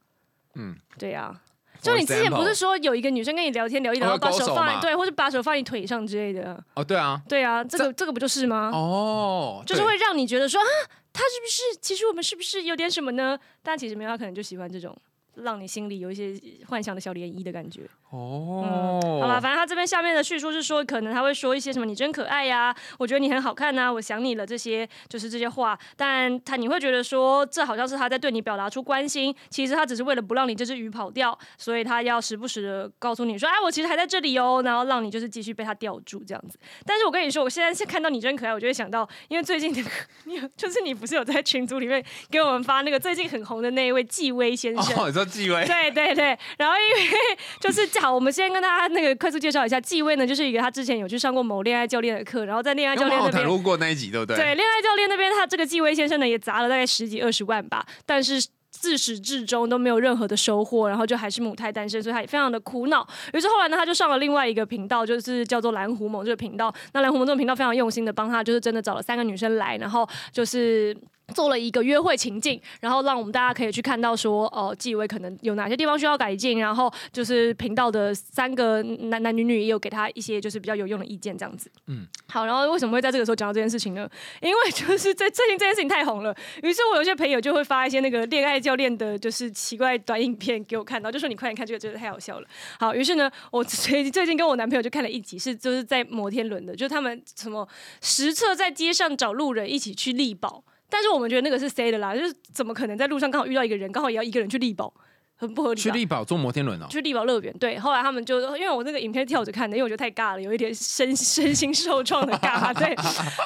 [SPEAKER 3] 嗯，
[SPEAKER 1] 对啊。就你之前不是说有一个女生跟你聊天聊一聊，把
[SPEAKER 3] 手
[SPEAKER 1] 放在对，或者把手放你腿上之类的，
[SPEAKER 3] 哦，对啊，
[SPEAKER 1] 对啊，这个这个不就是吗？
[SPEAKER 3] 哦，
[SPEAKER 1] 就是会让你觉得说啊，他是不是？其实我们是不是有点什么呢？但其实没有，他可能就喜欢这种让你心里有一些幻想的小涟漪的感觉。
[SPEAKER 3] 哦，
[SPEAKER 1] 好吧，反正他这边下面的叙述是说，可能他会说一些什么“你真可爱呀”，我觉得你很好看呐、我想你了这些，就是这些话。但他你会觉得说，这好像是他在对你表达出关心，其实他只是为了不让你这只鱼跑掉，所以他要时不时的告诉你说：“哎，我其实还在这里哦。”然后让你就是继续被他吊住这样子。但是我跟你说，我现在是看到你真可爱，我就会想到，因为最近那个你有就是你不是有在群组里面给我们发那个最近很红的那一位纪薇先生。
[SPEAKER 3] 哦，你说纪薇，
[SPEAKER 1] 对对对，然后因为 就是 好，我们先跟大家那个快速介绍一下，继位呢，就是一个他之前有去上过某恋爱教练的课，然后在恋爱教练那边。
[SPEAKER 3] 有谈过那一集，对不对？
[SPEAKER 1] 对，恋爱教练那边，他这个继位先生呢，也砸了大概十几二十万吧，但是自始至终都没有任何的收获，然后就还是母胎单身，所以他也非常的苦恼。于是后来呢，他就上了另外一个频道，就是叫做蓝狐盟这个频道。那蓝狐盟这个频道非常用心的帮他，就是真的找了三个女生来，然后就是。做了一个约会情境，然后让我们大家可以去看到说，哦，纪委可能有哪些地方需要改进，然后就是频道的三个男男女女也有给他一些就是比较有用的意见，这样子。
[SPEAKER 3] 嗯，
[SPEAKER 1] 好，然后为什么会在这个时候讲到这件事情呢？因为就是在最近这件事情太红了，于是我有些朋友就会发一些那个恋爱教练的，就是奇怪短影片给我看到，就说你快点看这个，真的太好笑了。好，于是呢，我最最近跟我男朋友就看了一集，是就是在摩天轮的，就是他们什么实测在街上找路人一起去力保，但是我们觉得那个是 C 的啦，就是怎么可能在路上刚好遇到一个人，刚好也要一个人去力保，很不合理。
[SPEAKER 3] 去力宝坐摩天轮哦，
[SPEAKER 1] 去力宝乐园，对，后来他们就因为我那个影片跳着看的，因为我觉得太尬了，有一点身身心受创的尬，对。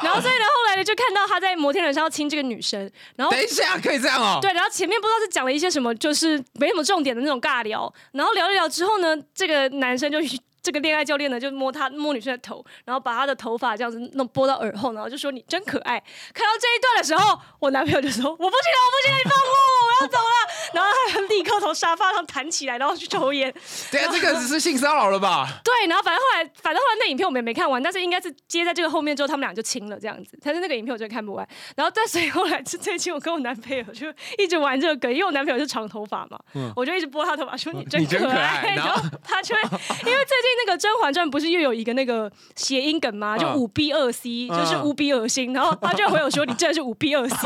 [SPEAKER 1] 然后所以呢，后来呢就看到他在摩天轮上要亲这个女生，然后
[SPEAKER 3] 等一下可以这样哦，
[SPEAKER 1] 对，然后前面不知道是讲了一些什么，就是没什么重点的那种尬聊，然后聊一聊之后呢，这个男生就这个恋爱教练呢就摸他摸女生的头，然后把她的头发这样子弄拨到耳后，然后就说你真可爱。看到这一段的时候，我男朋友就说我不行了，我不行了，你放过我，沙发上弹起来，然后去抽烟。
[SPEAKER 3] 等一下这个只是性骚扰了吧？
[SPEAKER 1] 对，然后反正后来，反正后来那影片我们也没看完，但是应该是接在这个后面之后，他们俩就亲了这样子。但是那个影片我真的看不完。然后，但所以后来是最近我跟我男朋友就一直玩这个梗，因为我男朋友是长头发嘛，我就一直拨他头发说你真
[SPEAKER 3] 可爱
[SPEAKER 1] 爱，
[SPEAKER 3] 然后
[SPEAKER 1] 他就会因为最近那个《甄嬛传》不是又有一个那个谐音梗吗？就
[SPEAKER 3] 嗯
[SPEAKER 1] 五 B 二 C，就是
[SPEAKER 3] 嗯
[SPEAKER 1] 无比恶心。然后他就回我说你真的是五 B 二 C，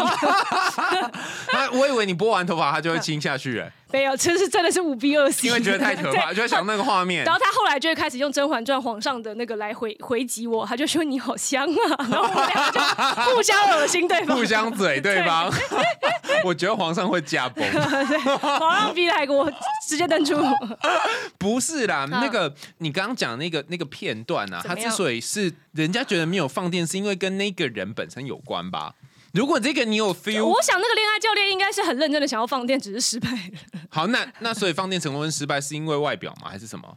[SPEAKER 3] 他 我以为你拨完头发他就会亲下去，哎，
[SPEAKER 1] 没有，这是真的是五 B 二 C，
[SPEAKER 3] 因为觉得太可怕，就会想那个画面
[SPEAKER 1] 然。后他后来就会开始用《甄嬛传》皇上的那个来回回击我，他就说你好香啊，然后我们俩就互相恶心对方，
[SPEAKER 3] 互相嘴对方，我觉得皇上会驾崩。
[SPEAKER 1] 对皇上逼来给我直接登出。
[SPEAKER 3] 不是啦，那个你刚刚讲那个那个片段啊，他之所以是人家觉得没有放电，是因为跟那个人本身有关吧？如果这个你有 feel，
[SPEAKER 1] 我想那个恋爱教练应该是很认真的想要放电，只是失败了。
[SPEAKER 3] 好，那那所以放电成功跟失败是因为外表吗？还是什么？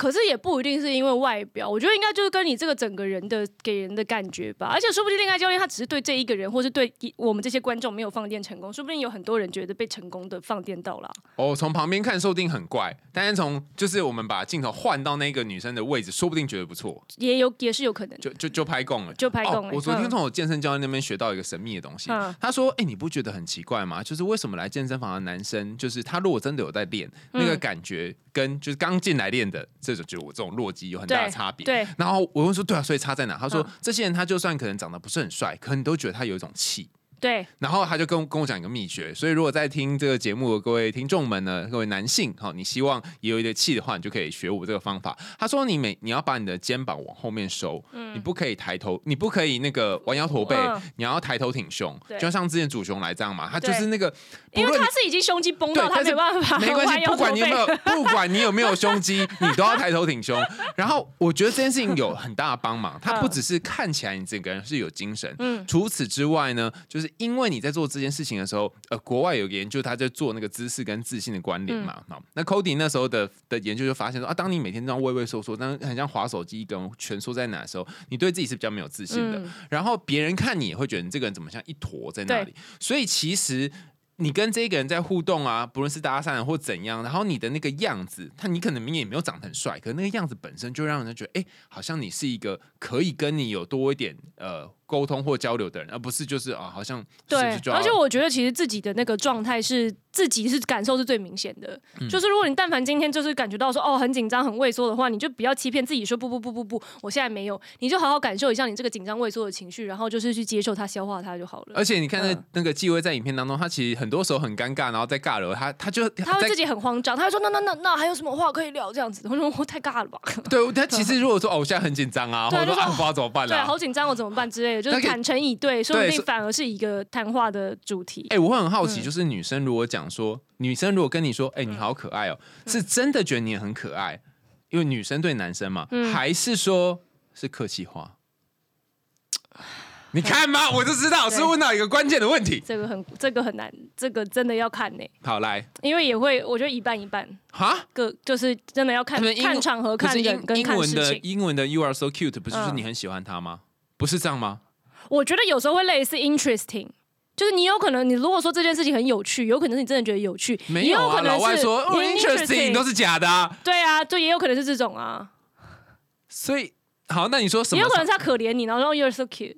[SPEAKER 1] 可是也不一定是因为外表，我觉得应该就是跟你这个整个人的给人的感觉吧。而且说不定恋爱教练他只是对这一个人，或是对我们这些观众没有放电成功，说不定有很多人觉得被成功的放电到了。
[SPEAKER 3] 哦，从旁边看说不定很怪，但是从就是我们把镜头换到那个女生的位置，说不定觉得不错，
[SPEAKER 1] 也有也是有可能。
[SPEAKER 3] 就就就拍供了，
[SPEAKER 1] 就拍供了。
[SPEAKER 3] 我昨天从我健身教练那边学到一个神秘的东西，他说：“哎，你不觉得很奇怪吗？就是为什么来健身房的男生，就是他如果真的有在练，那个感觉。”跟就是刚进来练的这种，就我这种弱鸡有很大的差别。
[SPEAKER 1] 对，
[SPEAKER 3] 然后我问说，对啊，所以差在哪？他说，这些人他就算可能长得不是很帅，可能都觉得他有一种气。
[SPEAKER 1] 对，
[SPEAKER 3] 然后他就跟跟我讲一个秘诀，所以如果在听这个节目的各位听众们呢，各位男性，好，你希望也有一点气的话，你就可以学我这个方法。他说，你每你要把你的肩膀往后面收，你不可以抬头，你不可以那个弯腰驼背，你要抬头挺胸，就像之前主雄来这样嘛，他就是那个，
[SPEAKER 1] 因为他是已经胸肌崩到他没办法，
[SPEAKER 3] 没关系，不管你有没有，不管你有没有胸肌，你都要抬头挺胸。然后我觉得这件事情有很大的帮忙，它不只是看起来你整个人是有精神，嗯，除此之外呢，就是因为你在做。这件事情的时候，呃，国外有个研究，他在做那个姿势跟自信的关联嘛。好，那 Cody 那时候的的研究就发现说啊，当你每天这样畏畏缩缩，当很像滑手机一根蜷缩在哪的时候，你对自己是比较没有自信的。然后别人看你也会觉得你这个人怎么像一坨在那里。所以其实你跟这个人在互动啊，不论是搭讪或怎样，然后你的那个样子，他你可能明明也没有长得很帅，可那个样子本身就让人觉得，哎，好像你是一个可以跟你有多一点呃。沟通或交流的人，而不是就是啊，好像
[SPEAKER 1] 对。而且我觉得其实自己的那个状态是自己是感受是最明显的。就是如果你但凡今天就是感觉到说哦很紧张很畏缩的话，你就不要欺骗自己说不不不不不，我现在没有。你就好好感受一下你这个紧张畏缩的情绪，然后就是去接受它、消化它就好了。
[SPEAKER 3] 而且你看那那个纪薇在影片当中，他其实很多时候很尴尬，然后在尬聊，他他就
[SPEAKER 1] 他会自己很慌张，他会说那那那那还有什么话可以聊这样子？我说我太尬了吧？
[SPEAKER 3] 对，他其实如果说哦我现在很紧张啊，或者说啊不知道怎么办了，
[SPEAKER 1] 对，好紧张我怎么办之类的，就是坦诚以。对，说不定反而是一个谈话的主题。
[SPEAKER 3] 哎，我会很好奇，就是女生如果讲说，女生如果跟你说，哎，你好可爱哦，是真的觉得你很可爱，因为女生对男生嘛，还是说是客气话？你看吗？我就知道是问到一个关键的问题。
[SPEAKER 1] 这个很，这个很难，这个真的要看呢。
[SPEAKER 3] 好来，
[SPEAKER 1] 因为也会，我觉得一半一半。哈，各就是真的要看看场合、看人跟看事情。
[SPEAKER 3] 英文的 “You are so cute” 不是你很喜欢他吗？不是这样吗？
[SPEAKER 1] 我觉得有时候会类似 interesting，就是你有可能，你如果说这件事情很有趣，有可能是你真的觉得有趣，
[SPEAKER 3] 没有啊？老外说 interesting 都是假的，啊。
[SPEAKER 1] 对啊，就也有可能是这种啊。
[SPEAKER 3] 所以好，那你说什么？
[SPEAKER 1] 也有可能是他可怜你，然后说 you're so cute。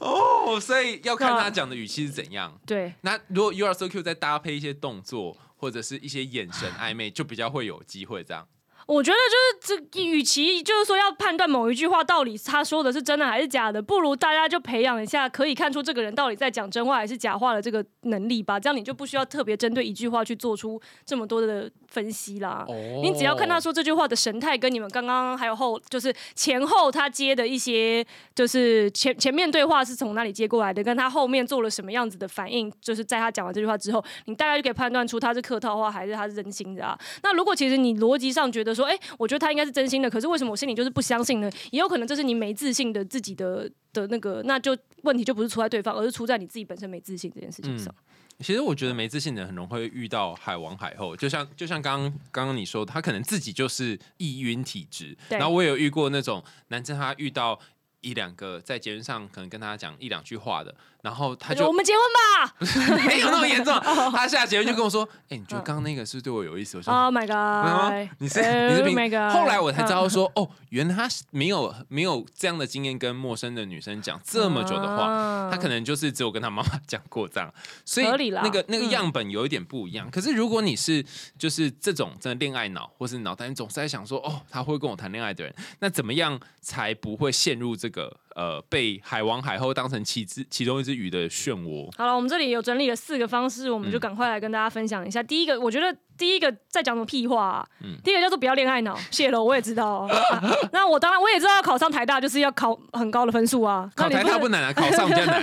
[SPEAKER 3] 哦，所以要看他讲的语气是怎样。
[SPEAKER 1] 对，
[SPEAKER 3] 那如果 you are so cute 再搭配一些动作或者是一些眼神暧昧，就比较会有机会这样。
[SPEAKER 1] 我觉得就是这，与其就是说要判断某一句话到底他说的是真的还是假的，不如大家就培养一下可以看出这个人到底在讲真话还是假话的这个能力吧。这样你就不需要特别针对一句话去做出这么多的分析啦。你只要看他说这句话的神态，跟你们刚刚还有后，就是前后他接的一些，就是前前面对话是从哪里接过来的，跟他后面做了什么样子的反应，就是在他讲完这句话之后，你大概就可以判断出他是客套话还是他是真心的啊。那如果其实你逻辑上觉得，说，哎，我觉得他应该是真心的，可是为什么我心里就是不相信呢？也有可能这是你没自信的自己的的那个，那就问题就不是出在对方，而是出在你自己本身没自信这件事情上。
[SPEAKER 3] 其实我觉得没自信的人很容易遇到海王海后，就像就像刚刚刚刚你说，他可能自己就是易晕体质，然后我有遇过那种男生，他遇到一两个在节目上可能跟他讲一两句话的。然后他就
[SPEAKER 1] 我们结婚吧，
[SPEAKER 3] 没有那么严重。他下结婚就跟我说：“ 哎，你觉得刚刚那个是对我有意思？”我说
[SPEAKER 1] ：“Oh my god，
[SPEAKER 3] 你是你是平。”后来我才知道说：“哦，原来他没有没有这样的经验，跟陌生的女生讲这么久的话，他可能就是只有跟他妈妈讲过这样。所以那个那个样本有一点不一样。可是如果你是就是这种真的恋爱脑，或是脑袋总是在想说：哦，他会跟我谈恋爱的人，那怎么样才不会陷入这个呃被海王海后当成其之其中一只鱼的漩涡。
[SPEAKER 1] 好了，我们这里有整理了四个方式，我们就
[SPEAKER 3] 嗯
[SPEAKER 1] 赶快来跟大家分享一下。第一个，我觉得第一个在讲什么屁话、啊？
[SPEAKER 3] 嗯
[SPEAKER 1] 第一个叫做不要恋爱脑，谢了，我也知道、哦啊那我当然我也知道，要考上台大就是要考很高的分数啊。
[SPEAKER 3] 考台大不难啊，考上比较难，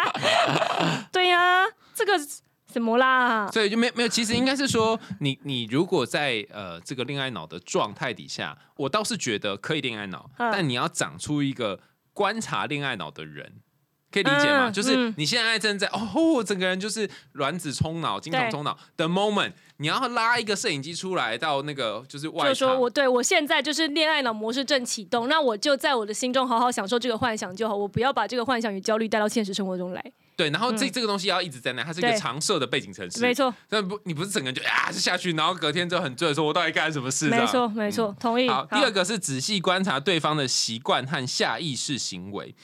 [SPEAKER 1] 对呀、这个什么啦？
[SPEAKER 3] 所以就没没有。其实应该是说，你你如果在呃这个恋爱脑的状态底下，我倒是觉得可以恋爱脑，
[SPEAKER 1] 嗯
[SPEAKER 3] 但你要长出一个观察恋爱脑的人。可以理解吗？
[SPEAKER 1] 嗯
[SPEAKER 3] 就是
[SPEAKER 1] 嗯
[SPEAKER 3] 你现在正在哦，整个人就是卵子冲脑、精虫
[SPEAKER 1] 对
[SPEAKER 3] 冲脑的 moment，你要拉一个摄影机出来到那个就是外
[SPEAKER 1] 就说
[SPEAKER 3] 场，
[SPEAKER 1] 我对我现在就是恋爱脑模式正启动，那我就在我的心中好好享受这个幻想就好，我不要把这个幻想与焦虑带到现实生活中来。
[SPEAKER 3] 对，然后这、
[SPEAKER 1] 嗯。
[SPEAKER 3] 这个东西要一直在那，它是一个
[SPEAKER 1] 对。
[SPEAKER 3] 长设的背景城市，
[SPEAKER 1] 没错，
[SPEAKER 3] 那不，你不是整个人就啊就下去，然后隔天就很醉的说，我到底干了什么事？
[SPEAKER 1] 没错，没错，同意。
[SPEAKER 3] 好，第二个是仔细观察对方的习惯和下意识行为。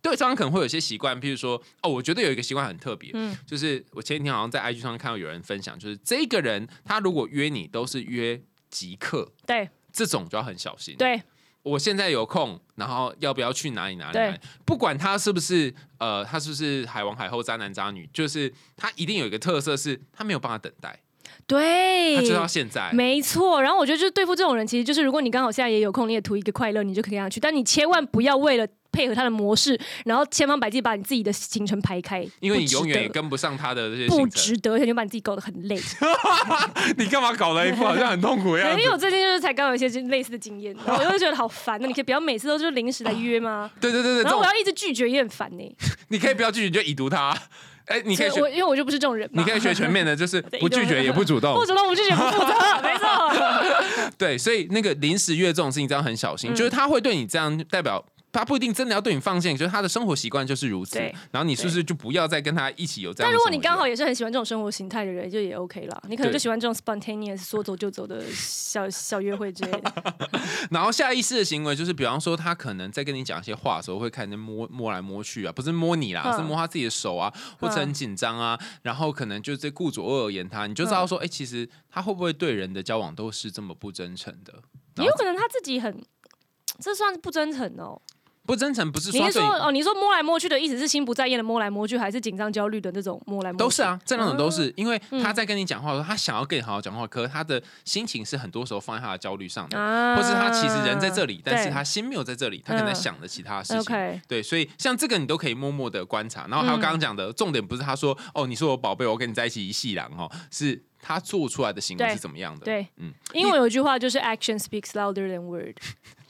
[SPEAKER 3] 对方可能会有一些习惯，譬如说，哦，我觉得有一个习惯很特别，
[SPEAKER 1] 嗯。
[SPEAKER 3] 就是我前几天好像在 IG 上看到有人分享，就是这个人他如果约你都是约即刻，
[SPEAKER 1] 对。
[SPEAKER 3] 这种就要很小心。
[SPEAKER 1] 对
[SPEAKER 3] 我现在有空，然后要不要去哪里哪里
[SPEAKER 1] 对
[SPEAKER 3] 哪里？不管他是不是呃，他是不是海王海后渣男渣女，就是他一定有一个特色是，他没有办法等待，
[SPEAKER 1] 对，
[SPEAKER 3] 他就到现在。
[SPEAKER 1] 没错，然后我觉得就是对付这种人，其实就是如果你刚好现在也有空，你也图一个快乐，你就可以跟他去，但你千万不要为了配合他的模式，然后千方百计把你自己的行程排开，
[SPEAKER 3] 因为你永远也跟不上他的这些
[SPEAKER 1] 不值得，而且就把你自己搞得很累。
[SPEAKER 3] 你干嘛搞了一副好像很痛苦的样子
[SPEAKER 1] 因为？我最近就是才刚有一些类似的经验，然后我就觉得好烦。那你可以不要每次都就是临时来约吗？
[SPEAKER 3] 对对对对，
[SPEAKER 1] 然后我要一直拒绝也很烦呢。
[SPEAKER 3] 你可以不要拒绝，你就已读他。哎，你可以学，
[SPEAKER 1] 我因为我就不是这种人，
[SPEAKER 3] 你可以学全面的，就是不拒绝也不主动
[SPEAKER 1] 不。主动不拒绝不主动，没错。
[SPEAKER 3] 对，所以那个临时约这种事情，这样很小心，
[SPEAKER 1] 嗯
[SPEAKER 3] 就是他会对你这样，代表他不一定真的要对你放线，就是他的生活习惯就是如此
[SPEAKER 1] 对。
[SPEAKER 3] 然后你是不是就不要再跟他一起有这样？
[SPEAKER 1] 但如果你刚好也是很喜欢这种生活形态的人，就也 OK 啦。你可能就喜欢这种 spontaneous 说走就走的小小约会之类的。
[SPEAKER 3] 然后下意识的行为就是，比方说他可能在跟你讲一些话的时候，会开始摸摸来摸去啊，不是摸你啦，
[SPEAKER 1] 嗯
[SPEAKER 3] 是摸他自己的手啊，或者很紧张啊，然后可能就是顾左右而言他，你就知
[SPEAKER 1] 嗯
[SPEAKER 3] 道说，哎、其实他会不会对人的交往都是这么不真诚的？
[SPEAKER 1] 也有可能他自己很，这算是不真诚哦。
[SPEAKER 3] 不真诚不是说你
[SPEAKER 1] 说哦？你说摸来摸去的意思是心不在焉的摸来摸去，还是紧张焦虑的那种摸来摸去？
[SPEAKER 3] 都是啊，这两种都是，
[SPEAKER 1] 嗯
[SPEAKER 3] 因为他在跟你讲话的时候，他想要跟你好好讲话，可是他的心情是很多时候放在他的焦虑上的，
[SPEAKER 1] 啊
[SPEAKER 3] 或是他其实人在这里，但是他心没有在这里，他可能在
[SPEAKER 1] 嗯
[SPEAKER 3] 想着其他的事情。对，所以像这个你都可以默默的观察。然后还有刚刚讲的、重点不是他说哦，你是我宝贝，我跟你在一起一系郎哦，是他做出来的行为是怎么样的。
[SPEAKER 1] 对，
[SPEAKER 3] 嗯，
[SPEAKER 1] 英文有一句话就是 action speaks louder than word，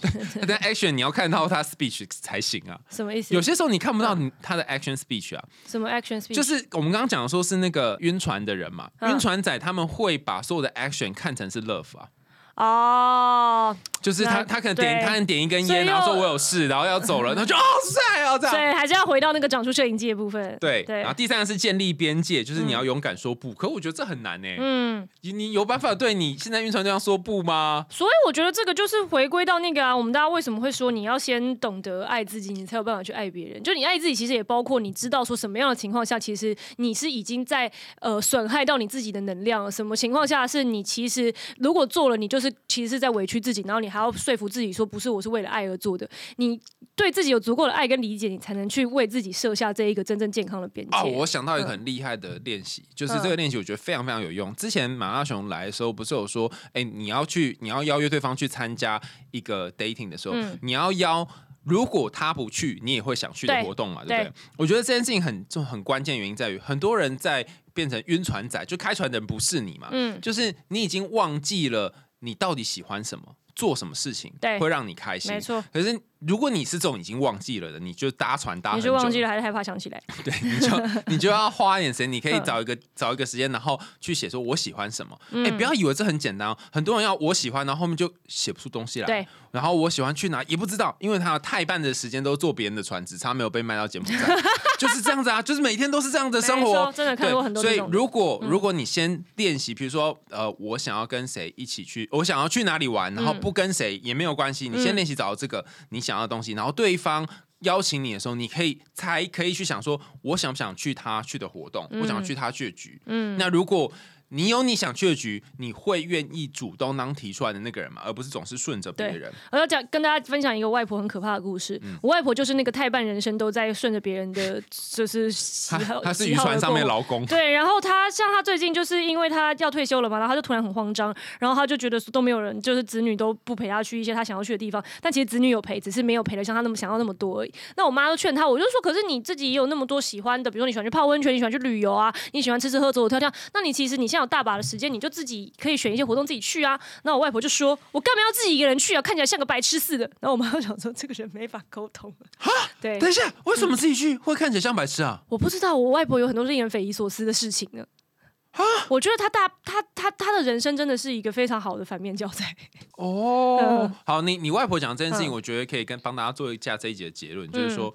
[SPEAKER 3] 但 action 你要看到他 speech 才行啊。
[SPEAKER 1] 什么意思？
[SPEAKER 3] 有些时候你看不到他的 action speech 啊，
[SPEAKER 1] 什么 action speech？
[SPEAKER 3] 就是我们刚刚讲的说是那个晕船的人嘛，
[SPEAKER 1] 嗯
[SPEAKER 3] 晕船仔他们会把所有的 action 看成是 love 啊。
[SPEAKER 1] 哦，
[SPEAKER 3] 就是他，他可能点，他点一根烟，然后说我有事，然后要走了，他就哦帅哦这样。
[SPEAKER 1] 所以还是要回到那个长出摄影机的部分。
[SPEAKER 3] 对，
[SPEAKER 1] 对
[SPEAKER 3] 然后，第三个是建立边界，就是你要勇敢说不。可我觉得这很难呢。
[SPEAKER 1] 嗯，
[SPEAKER 3] 你你有办法对你现在晕船对象说不吗？
[SPEAKER 1] 所以我觉得这个就是回归到那个啊，我们大家为什么会说你要先懂得爱自己，你才有办法去爱别人。就你爱自己，其实也包括你知道说什么样的情况下，其实你是已经在呃损害到你自己的能量了。什么情况下是你其实如果做了，你就是其实是在委屈自己，然后你还要说服自己说不是我是为了爱而做的。你对自己有足够的爱跟理解，你才能去为自己设下这一个真正健康的边界。
[SPEAKER 3] 哦，我想到一个很厉害的练习，就是这个练习，我觉得非常非常有用。之前马拉熊来的时候，不是有说，哎，你要去，你要邀约对方去参加一个 dating 的时候，
[SPEAKER 1] 嗯
[SPEAKER 3] 你要邀。如果他不去，你也会想去的活动嘛，对不
[SPEAKER 1] 对
[SPEAKER 3] 对？我觉得这件事情很重很关键，原因在于很多人在变成晕船仔，就开船的人不是你嘛，
[SPEAKER 1] 嗯，
[SPEAKER 3] 就是你已经忘记了你到底喜欢什么，做什么事情
[SPEAKER 1] 对
[SPEAKER 3] 会让你开心
[SPEAKER 1] 没。错，
[SPEAKER 3] 可是如果你是这种已经忘记了的，你就搭船搭
[SPEAKER 1] 你就忘记了，还是害怕想起来？
[SPEAKER 3] 对，你就你就要花一点时间，你可以
[SPEAKER 1] 嗯
[SPEAKER 3] 找一个找一个时间，然后去写说我喜欢什么。哎、
[SPEAKER 1] 嗯
[SPEAKER 3] 不要以为这很简单哦，很多人要我喜欢，然后后面就写不出东西来。
[SPEAKER 1] 对，
[SPEAKER 3] 然后我喜欢去哪也不知道，因为他有太半的时间都坐别人的船，只差没有被卖到柬埔寨，就是这样子啊，就是每天都是这样的生活。
[SPEAKER 1] 真的看
[SPEAKER 3] 对
[SPEAKER 1] 过很多
[SPEAKER 3] 所以。如果
[SPEAKER 1] 嗯
[SPEAKER 3] 如果你先练习，比如说呃，我想要跟谁一起去，我想要去哪里玩，然后
[SPEAKER 1] 嗯
[SPEAKER 3] 不跟谁也没有关系，你先
[SPEAKER 1] 嗯
[SPEAKER 3] 练习找到这个你想要的东西，然后对方。邀请你的时候，你可以才可以去想说，我想不想去他去的活动，我想要去他去的局。
[SPEAKER 1] 嗯
[SPEAKER 3] 那如果你有你想去的局，你会愿意主动当提出来的那个人吗？而不是总是顺着别人。
[SPEAKER 1] 我要讲跟大家分享一个外婆很可怕的故事。我外婆就是那个太半人生都在顺着别人的，就是喜
[SPEAKER 3] 他是渔船上面
[SPEAKER 1] 过
[SPEAKER 3] 劳工，
[SPEAKER 1] 对，然后他像他最近就是因为他要退休了嘛，然后他就突然很慌张，然后他就觉得都没有人，就是子女都不陪他去一些他想要去的地方，但其实子女有陪，只是没有陪的像他那么想要那么多而已。那我妈都劝他，我就说，可是你自己也有那么多喜欢的，比如说你喜欢去泡温泉，你喜欢去旅游啊，你喜欢吃吃喝走走跳跳，那你其实你现在有大把的时间，你就自己可以选一些活动自己去啊。那我外婆就说，我干嘛要自己一个人去啊？看起来像个白痴似的。然后我妈就想说，这个人没法沟通对，
[SPEAKER 3] 等一下，为什么自己去会看起来像白痴啊？
[SPEAKER 1] 我不知道，我外婆有很多令人匪夷所思的事情呢。我觉得他大，他他他的人生真的是一个非常好的反面教材。
[SPEAKER 3] 哦
[SPEAKER 1] 嗯，
[SPEAKER 3] 好，你你外婆讲这件事情，
[SPEAKER 1] 嗯
[SPEAKER 3] 我觉得可以跟帮大家做一下这一节的结论，就是说，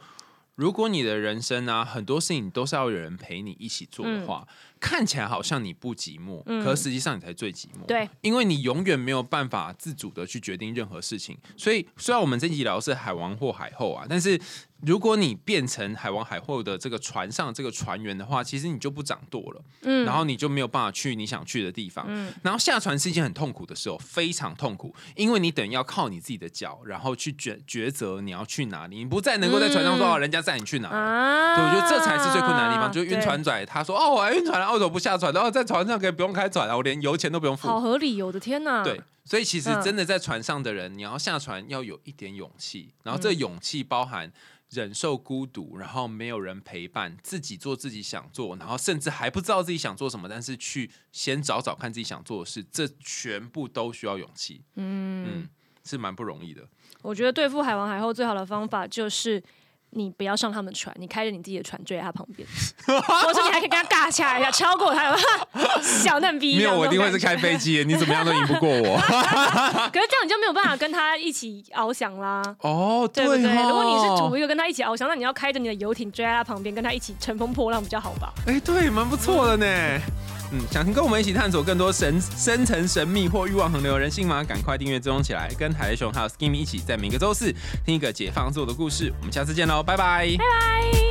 [SPEAKER 3] 如果你的人生啊，很多事情都是要有人陪你一起做的话，看起来好像你不寂寞，
[SPEAKER 1] 嗯
[SPEAKER 3] 可实际上你才最寂寞。
[SPEAKER 1] 对，
[SPEAKER 3] 因为你永远没有办法自主的去决定任何事情。所以，虽然我们这集聊的是海王或海后啊，但是如果你变成海王海后的这个船上这个船员的话，其实你就不掌舵了，
[SPEAKER 1] 嗯
[SPEAKER 3] 然后你就没有办法去你想去的地方。
[SPEAKER 1] 嗯
[SPEAKER 3] 然后下船是一件很痛苦的事哦，非常痛苦，因为你等于要靠你自己的脚，然后去抉抉择你要去哪里，你不再能够在船上说、
[SPEAKER 1] 嗯
[SPEAKER 3] 哦人家载你去哪。
[SPEAKER 1] 啊
[SPEAKER 3] 对，我觉得这才是最困难的地方，就是晕船仔，他说：“哦，我还晕船了，我怎么不下船？然后在船上可以不用开船了，我连油钱都不用付。”
[SPEAKER 1] 好合理，我的天哪！
[SPEAKER 3] 对，，所以其实
[SPEAKER 1] 嗯
[SPEAKER 3] 真的在船上的人，你要下船要有一点勇气，然后这勇气包含忍受孤独，然后没有人陪伴，自己做自己想做，然后甚至还不知道自己想做什么，但是去先找找看自己想做的事，这全部都需要勇气。
[SPEAKER 1] 嗯，
[SPEAKER 3] 嗯，是蛮不容易的。
[SPEAKER 1] 我觉得对付海王海后最好的方法就是。你不要上他们船，你开着你自己的船追在他旁边，或者你还可以跟他尬掐一下，超过他，小嫩逼。
[SPEAKER 3] 没有，我一定会是开飞机的，你怎么样都赢不过我。
[SPEAKER 1] 可是这样你就没有办法跟他一起翱翔啦。
[SPEAKER 3] 哦，
[SPEAKER 1] 对不对？
[SPEAKER 3] 哦
[SPEAKER 1] 如果你是图一个跟他一起翱翔，那你要开着你的游艇追在他旁边，跟他一起乘风破浪比较好吧？
[SPEAKER 3] 哎，对，蛮不错的呢。嗯，想听跟我们一起探索更多神深层神秘或欲望横流的人性吗？赶快订阅追踪起来，跟海雷熊还有 Skimmy 一起，在每个周四听一个解放自我的故事。我们下次见喽，拜拜拜。
[SPEAKER 1] 拜。